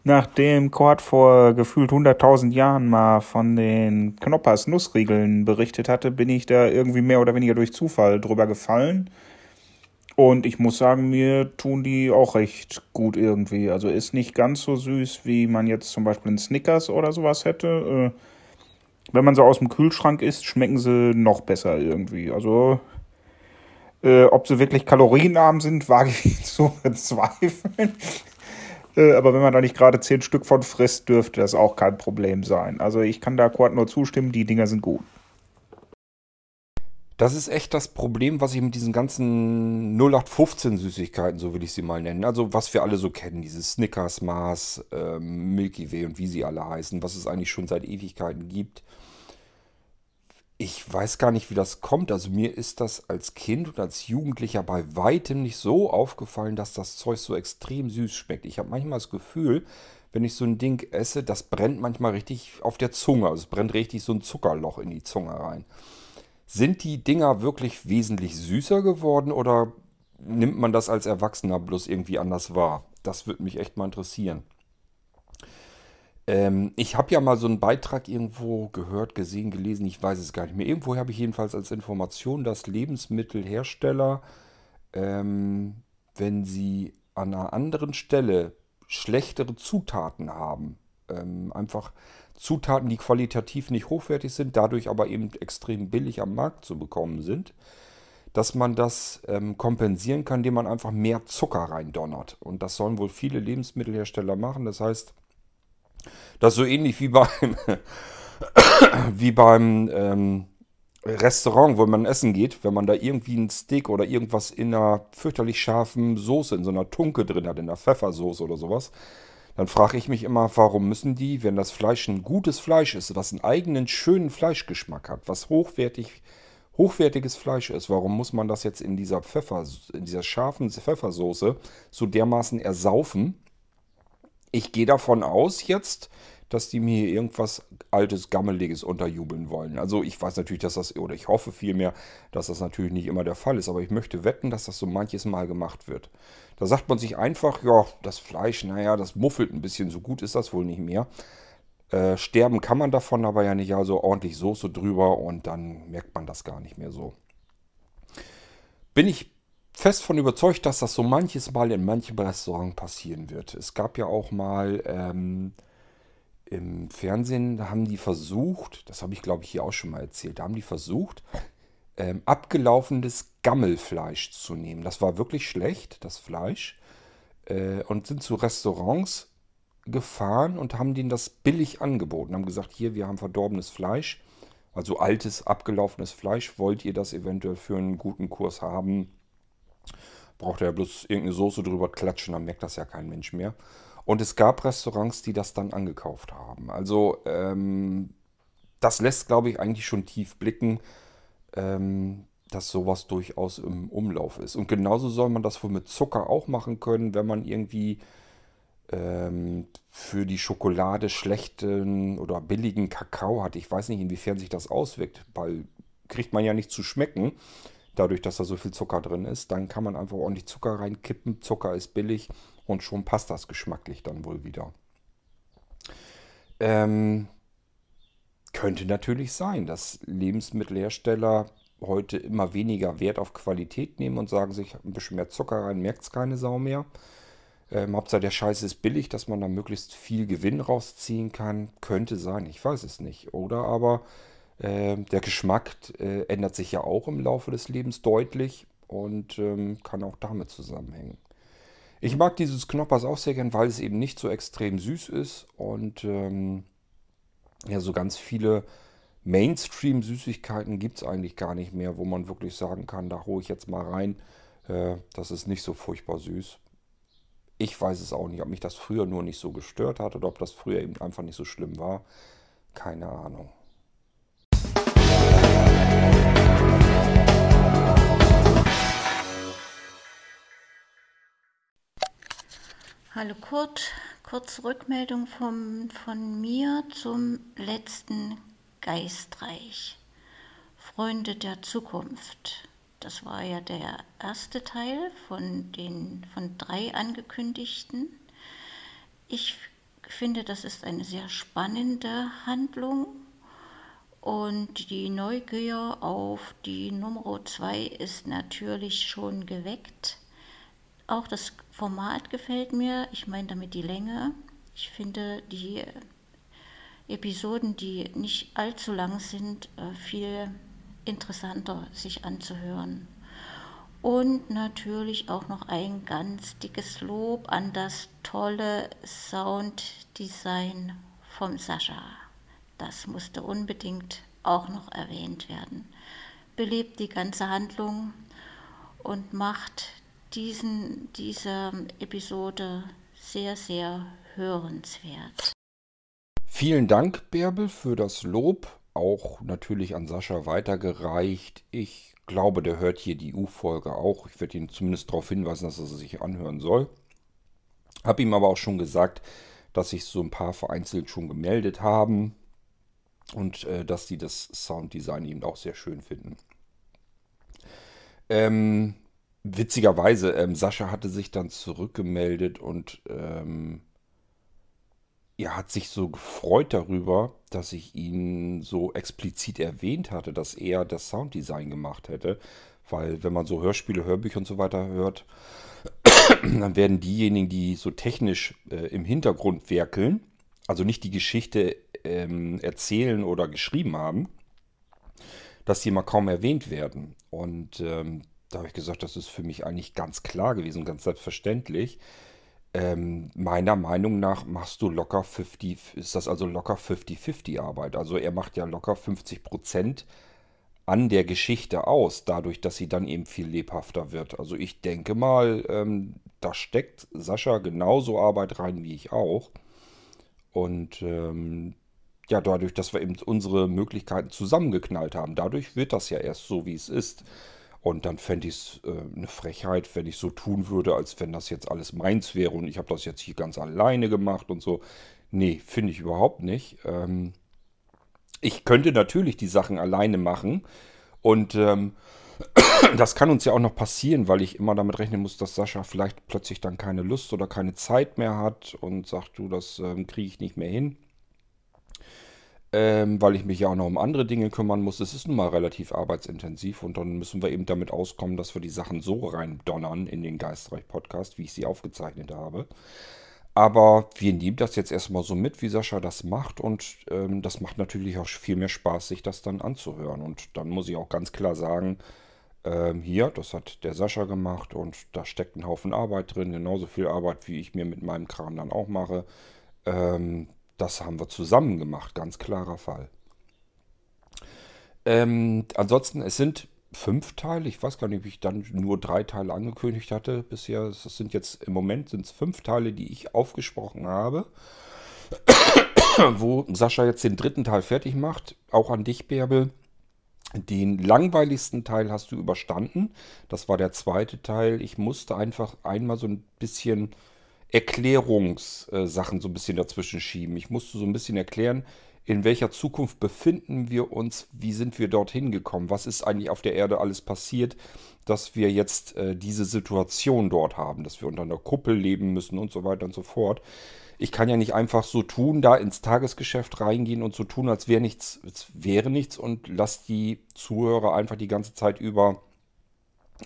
Nachdem Cord vor gefühlt 100.000 Jahren mal von den Knoppers Nussriegeln berichtet hatte, bin ich da irgendwie mehr oder weniger durch Zufall drüber gefallen. Und ich muss sagen, mir tun die auch recht gut irgendwie. Also ist nicht ganz so süß, wie man jetzt zum Beispiel einen Snickers oder sowas hätte. Äh, wenn man so aus dem Kühlschrank isst, schmecken sie noch besser irgendwie. Also äh, ob sie wirklich kalorienarm sind, *laughs* wage ich zu bezweifeln. *laughs* Äh, aber wenn man da nicht gerade zehn Stück von frisst, dürfte das auch kein Problem sein. Also ich kann da Quad nur zustimmen, die Dinger sind gut. Das ist echt das Problem, was ich mit diesen ganzen 0815 Süßigkeiten, so will ich sie mal nennen. Also was wir alle so kennen, dieses Snickers, Mars, ähm, Milky Way und wie sie alle heißen, was es eigentlich schon seit Ewigkeiten gibt. Ich weiß gar nicht, wie das kommt. Also mir ist das als Kind und als Jugendlicher bei weitem nicht so aufgefallen, dass das Zeug so extrem süß schmeckt. Ich habe manchmal das Gefühl, wenn ich so ein Ding esse, das brennt manchmal richtig auf der Zunge. Also es brennt richtig so ein Zuckerloch in die Zunge rein. Sind die Dinger wirklich wesentlich süßer geworden oder nimmt man das als Erwachsener bloß irgendwie anders wahr? Das würde mich echt mal interessieren. Ähm, ich habe ja mal so einen Beitrag irgendwo gehört, gesehen, gelesen, ich weiß es gar nicht mehr. Irgendwo habe ich jedenfalls als Information, dass Lebensmittelhersteller, ähm, wenn sie an einer anderen Stelle schlechtere Zutaten haben, ähm, einfach Zutaten, die qualitativ nicht hochwertig sind, dadurch aber eben extrem billig am Markt zu bekommen sind, dass man das ähm, kompensieren kann, indem man einfach mehr Zucker reindonnert. Und das sollen wohl viele Lebensmittelhersteller machen. Das heißt, das ist so ähnlich wie beim, *coughs* wie beim ähm, Restaurant, wo man essen geht, wenn man da irgendwie ein Steak oder irgendwas in einer fürchterlich scharfen Soße, in so einer Tunke drin hat, in einer Pfeffersoße oder sowas, dann frage ich mich immer, warum müssen die, wenn das Fleisch ein gutes Fleisch ist, was einen eigenen schönen Fleischgeschmack hat, was hochwertig, hochwertiges Fleisch ist, warum muss man das jetzt in dieser Pfeffer, in dieser scharfen Pfeffersoße so dermaßen ersaufen, ich gehe davon aus jetzt, dass die mir irgendwas altes, gammeliges unterjubeln wollen. Also ich weiß natürlich, dass das, oder ich hoffe vielmehr, dass das natürlich nicht immer der Fall ist, aber ich möchte wetten, dass das so manches Mal gemacht wird. Da sagt man sich einfach, ja, das Fleisch, naja, das muffelt ein bisschen, so gut ist das wohl nicht mehr. Äh, sterben kann man davon aber ja nicht, also ordentlich Soße drüber und dann merkt man das gar nicht mehr so. Bin ich fest von überzeugt, dass das so manches Mal in manchem Restaurant passieren wird. Es gab ja auch mal ähm, im Fernsehen, da haben die versucht, das habe ich glaube ich hier auch schon mal erzählt, da haben die versucht, ähm, abgelaufenes Gammelfleisch zu nehmen. Das war wirklich schlecht, das Fleisch. Äh, und sind zu Restaurants gefahren und haben denen das billig angeboten. Haben gesagt, hier, wir haben verdorbenes Fleisch, also altes, abgelaufenes Fleisch. Wollt ihr das eventuell für einen guten Kurs haben? Braucht er ja bloß irgendeine Soße drüber klatschen, dann merkt das ja kein Mensch mehr. Und es gab Restaurants, die das dann angekauft haben. Also ähm, das lässt, glaube ich, eigentlich schon tief blicken, ähm, dass sowas durchaus im Umlauf ist. Und genauso soll man das wohl mit Zucker auch machen können, wenn man irgendwie ähm, für die Schokolade schlechten oder billigen Kakao hat. Ich weiß nicht, inwiefern sich das auswirkt, weil kriegt man ja nicht zu schmecken dadurch, dass da so viel Zucker drin ist. Dann kann man einfach ordentlich Zucker reinkippen. Zucker ist billig und schon passt das geschmacklich dann wohl wieder. Ähm, könnte natürlich sein, dass Lebensmittelhersteller heute immer weniger Wert auf Qualität nehmen und sagen sich, ein bisschen mehr Zucker rein, merkt es keine Sau mehr. Ähm, Hauptsache der Scheiß ist billig, dass man da möglichst viel Gewinn rausziehen kann. Könnte sein, ich weiß es nicht. Oder aber der Geschmack äh, ändert sich ja auch im Laufe des Lebens deutlich und ähm, kann auch damit zusammenhängen. Ich mag dieses Knoppers auch sehr gern, weil es eben nicht so extrem süß ist und ähm, ja, so ganz viele Mainstream-Süßigkeiten gibt es eigentlich gar nicht mehr, wo man wirklich sagen kann, da hole ich jetzt mal rein. Äh, das ist nicht so furchtbar süß. Ich weiß es auch nicht, ob mich das früher nur nicht so gestört hat oder ob das früher eben einfach nicht so schlimm war. Keine Ahnung. Hallo Kurt, kurz Rückmeldung vom, von mir zum letzten Geistreich. Freunde der Zukunft. Das war ja der erste Teil von den von drei angekündigten. Ich finde, das ist eine sehr spannende Handlung und die Neugier auf die Nummer zwei ist natürlich schon geweckt. Auch das Format gefällt mir. Ich meine damit die Länge. Ich finde die Episoden, die nicht allzu lang sind, äh, viel interessanter sich anzuhören. Und natürlich auch noch ein ganz dickes Lob an das tolle Sounddesign vom Sascha. Das musste unbedingt auch noch erwähnt werden. Belebt die ganze Handlung und macht diesen, diese Episode sehr, sehr hörenswert. Vielen Dank, Bärbel, für das Lob. Auch natürlich an Sascha weitergereicht. Ich glaube, der hört hier die U-Folge auch. Ich werde ihn zumindest darauf hinweisen, dass er sich anhören soll. Habe ihm aber auch schon gesagt, dass sich so ein paar vereinzelt schon gemeldet haben und äh, dass sie das Sounddesign eben auch sehr schön finden. Ähm, witzigerweise, ähm, Sascha hatte sich dann zurückgemeldet und ähm, er hat sich so gefreut darüber, dass ich ihn so explizit erwähnt hatte, dass er das Sounddesign gemacht hätte. Weil wenn man so Hörspiele, Hörbücher und so weiter hört, *clears throat* dann werden diejenigen, die so technisch äh, im Hintergrund werkeln, also nicht die Geschichte ähm, erzählen oder geschrieben haben, dass die mal kaum erwähnt werden. Und ähm, da habe ich gesagt, das ist für mich eigentlich ganz klar gewesen, ganz selbstverständlich. Ähm, meiner Meinung nach machst du locker 50, ist das also locker 50-50 Arbeit. Also er macht ja locker 50 Prozent an der Geschichte aus, dadurch, dass sie dann eben viel lebhafter wird. Also ich denke mal, ähm, da steckt Sascha genauso Arbeit rein wie ich auch. Und ähm, ja, dadurch, dass wir eben unsere Möglichkeiten zusammengeknallt haben, dadurch wird das ja erst so, wie es ist. Und dann fände ich es äh, eine Frechheit, wenn ich so tun würde, als wenn das jetzt alles meins wäre und ich habe das jetzt hier ganz alleine gemacht und so. Nee, finde ich überhaupt nicht. Ähm, ich könnte natürlich die Sachen alleine machen und ähm, *clears throat* das kann uns ja auch noch passieren, weil ich immer damit rechnen muss, dass Sascha vielleicht plötzlich dann keine Lust oder keine Zeit mehr hat und sagt, du, das ähm, kriege ich nicht mehr hin ähm, weil ich mich ja auch noch um andere Dinge kümmern muss. Es ist nun mal relativ arbeitsintensiv und dann müssen wir eben damit auskommen, dass wir die Sachen so rein donnern in den Geistreich-Podcast, wie ich sie aufgezeichnet habe. Aber wir nehmen das jetzt erstmal so mit, wie Sascha das macht. Und ähm, das macht natürlich auch viel mehr Spaß, sich das dann anzuhören. Und dann muss ich auch ganz klar sagen, ähm, hier, das hat der Sascha gemacht und da steckt ein Haufen Arbeit drin. Genauso viel Arbeit, wie ich mir mit meinem Kram dann auch mache. Ähm, das haben wir zusammen gemacht, ganz klarer Fall. Ähm, ansonsten, es sind fünf Teile. Ich weiß gar nicht, ob ich dann nur drei Teile angekündigt hatte bisher. Das sind jetzt im Moment sind es fünf Teile, die ich aufgesprochen habe. Wo Sascha jetzt den dritten Teil fertig macht. Auch an dich, Bärbel. Den langweiligsten Teil hast du überstanden. Das war der zweite Teil. Ich musste einfach einmal so ein bisschen Erklärungssachen so ein bisschen dazwischen schieben. Ich musste so ein bisschen erklären, in welcher Zukunft befinden wir uns, wie sind wir dorthin gekommen, was ist eigentlich auf der Erde alles passiert, dass wir jetzt äh, diese Situation dort haben, dass wir unter einer Kuppel leben müssen und so weiter und so fort. Ich kann ja nicht einfach so tun, da ins Tagesgeschäft reingehen und so tun, als wäre nichts, als wäre nichts und lass die Zuhörer einfach die ganze Zeit über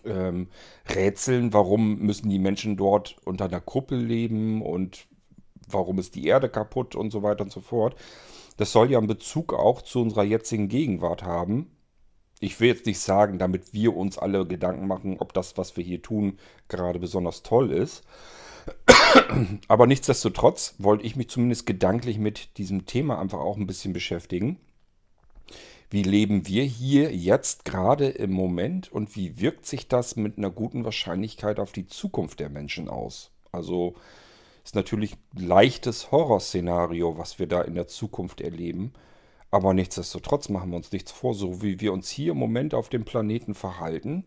ähm, rätseln, warum müssen die Menschen dort unter einer Kuppel leben und warum ist die Erde kaputt und so weiter und so fort. Das soll ja einen Bezug auch zu unserer jetzigen Gegenwart haben. Ich will jetzt nicht sagen, damit wir uns alle Gedanken machen, ob das, was wir hier tun, gerade besonders toll ist. Aber nichtsdestotrotz wollte ich mich zumindest gedanklich mit diesem Thema einfach auch ein bisschen beschäftigen. Wie leben wir hier jetzt gerade im Moment und wie wirkt sich das mit einer guten Wahrscheinlichkeit auf die Zukunft der Menschen aus? Also ist natürlich ein leichtes Horrorszenario, was wir da in der Zukunft erleben. Aber nichtsdestotrotz machen wir uns nichts vor, so wie wir uns hier im Moment auf dem Planeten verhalten,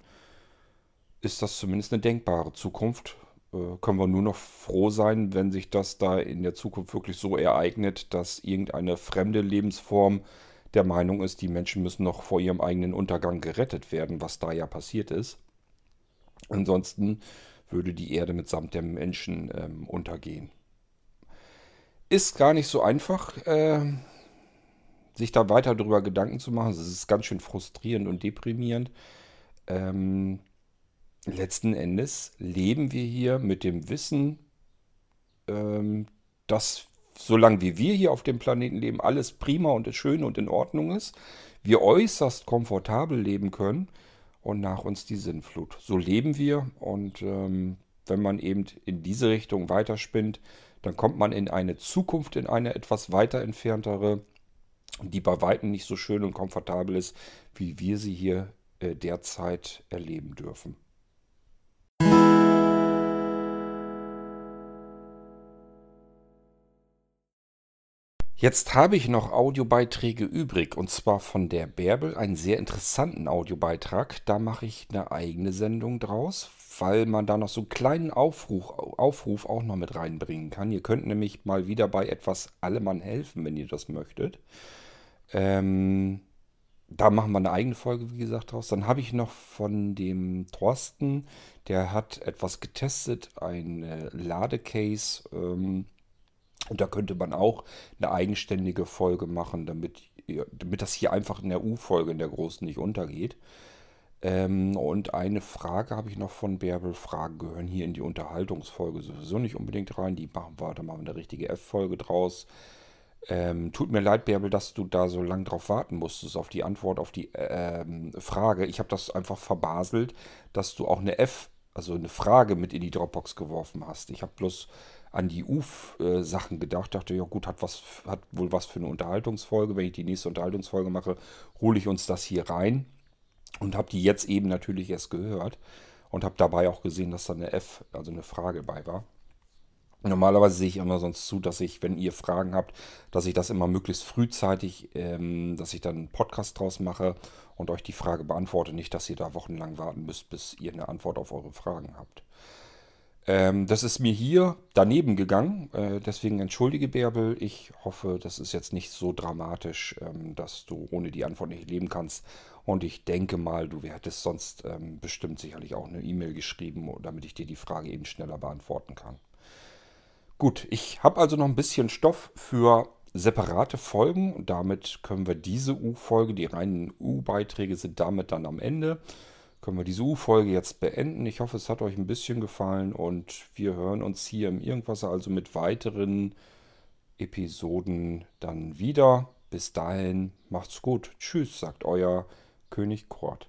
ist das zumindest eine denkbare Zukunft. Äh, können wir nur noch froh sein, wenn sich das da in der Zukunft wirklich so ereignet, dass irgendeine fremde Lebensform der Meinung ist, die Menschen müssen noch vor ihrem eigenen Untergang gerettet werden, was da ja passiert ist. Ansonsten würde die Erde mitsamt der Menschen ähm, untergehen. Ist gar nicht so einfach, äh, sich da weiter darüber Gedanken zu machen. Es ist ganz schön frustrierend und deprimierend. Ähm, letzten Endes leben wir hier mit dem Wissen, ähm, dass solange wie wir hier auf dem Planeten leben, alles prima und schön und in Ordnung ist, wir äußerst komfortabel leben können und nach uns die Sinnflut. So leben wir und ähm, wenn man eben in diese Richtung weiterspinnt, dann kommt man in eine Zukunft, in eine etwas weiter entferntere, die bei weitem nicht so schön und komfortabel ist, wie wir sie hier äh, derzeit erleben dürfen. Jetzt habe ich noch Audiobeiträge übrig und zwar von der Bärbel, einen sehr interessanten Audiobeitrag. Da mache ich eine eigene Sendung draus, weil man da noch so einen kleinen Aufruf, Aufruf auch noch mit reinbringen kann. Ihr könnt nämlich mal wieder bei etwas Allemann helfen, wenn ihr das möchtet. Ähm, da machen wir eine eigene Folge, wie gesagt, draus. Dann habe ich noch von dem Thorsten, der hat etwas getestet, ein Ladecase. Ähm, und da könnte man auch eine eigenständige Folge machen, damit, damit das hier einfach in der U-Folge, in der großen, nicht untergeht. Ähm, und eine Frage habe ich noch von Bärbel. Fragen gehören hier in die Unterhaltungsfolge sowieso nicht unbedingt rein. Die machen wir, da machen wir eine richtige F-Folge draus. Ähm, tut mir leid, Bärbel, dass du da so lange drauf warten musstest, auf die Antwort auf die ähm, Frage. Ich habe das einfach verbaselt, dass du auch eine F, also eine Frage mit in die Dropbox geworfen hast. Ich habe bloß an die UF-Sachen gedacht. Dachte, ja gut, hat, was, hat wohl was für eine Unterhaltungsfolge. Wenn ich die nächste Unterhaltungsfolge mache, hole ich uns das hier rein. Und habe die jetzt eben natürlich erst gehört. Und habe dabei auch gesehen, dass da eine F, also eine Frage bei war. Normalerweise sehe ich immer sonst zu, dass ich, wenn ihr Fragen habt, dass ich das immer möglichst frühzeitig, ähm, dass ich dann einen Podcast draus mache und euch die Frage beantworte. Nicht, dass ihr da wochenlang warten müsst, bis ihr eine Antwort auf eure Fragen habt. Ähm, das ist mir hier daneben gegangen. Äh, deswegen entschuldige Bärbel. Ich hoffe, das ist jetzt nicht so dramatisch, ähm, dass du ohne die Antwort nicht leben kannst. Und ich denke mal, du hättest sonst ähm, bestimmt sicherlich auch eine E-Mail geschrieben, damit ich dir die Frage eben schneller beantworten kann. Gut, ich habe also noch ein bisschen Stoff für separate Folgen. Damit können wir diese U-Folge, die reinen U-Beiträge sind damit dann am Ende können wir diese U-Folge jetzt beenden. Ich hoffe, es hat euch ein bisschen gefallen und wir hören uns hier im Irgendwas also mit weiteren Episoden dann wieder. Bis dahin, macht's gut. Tschüss, sagt euer König Kort.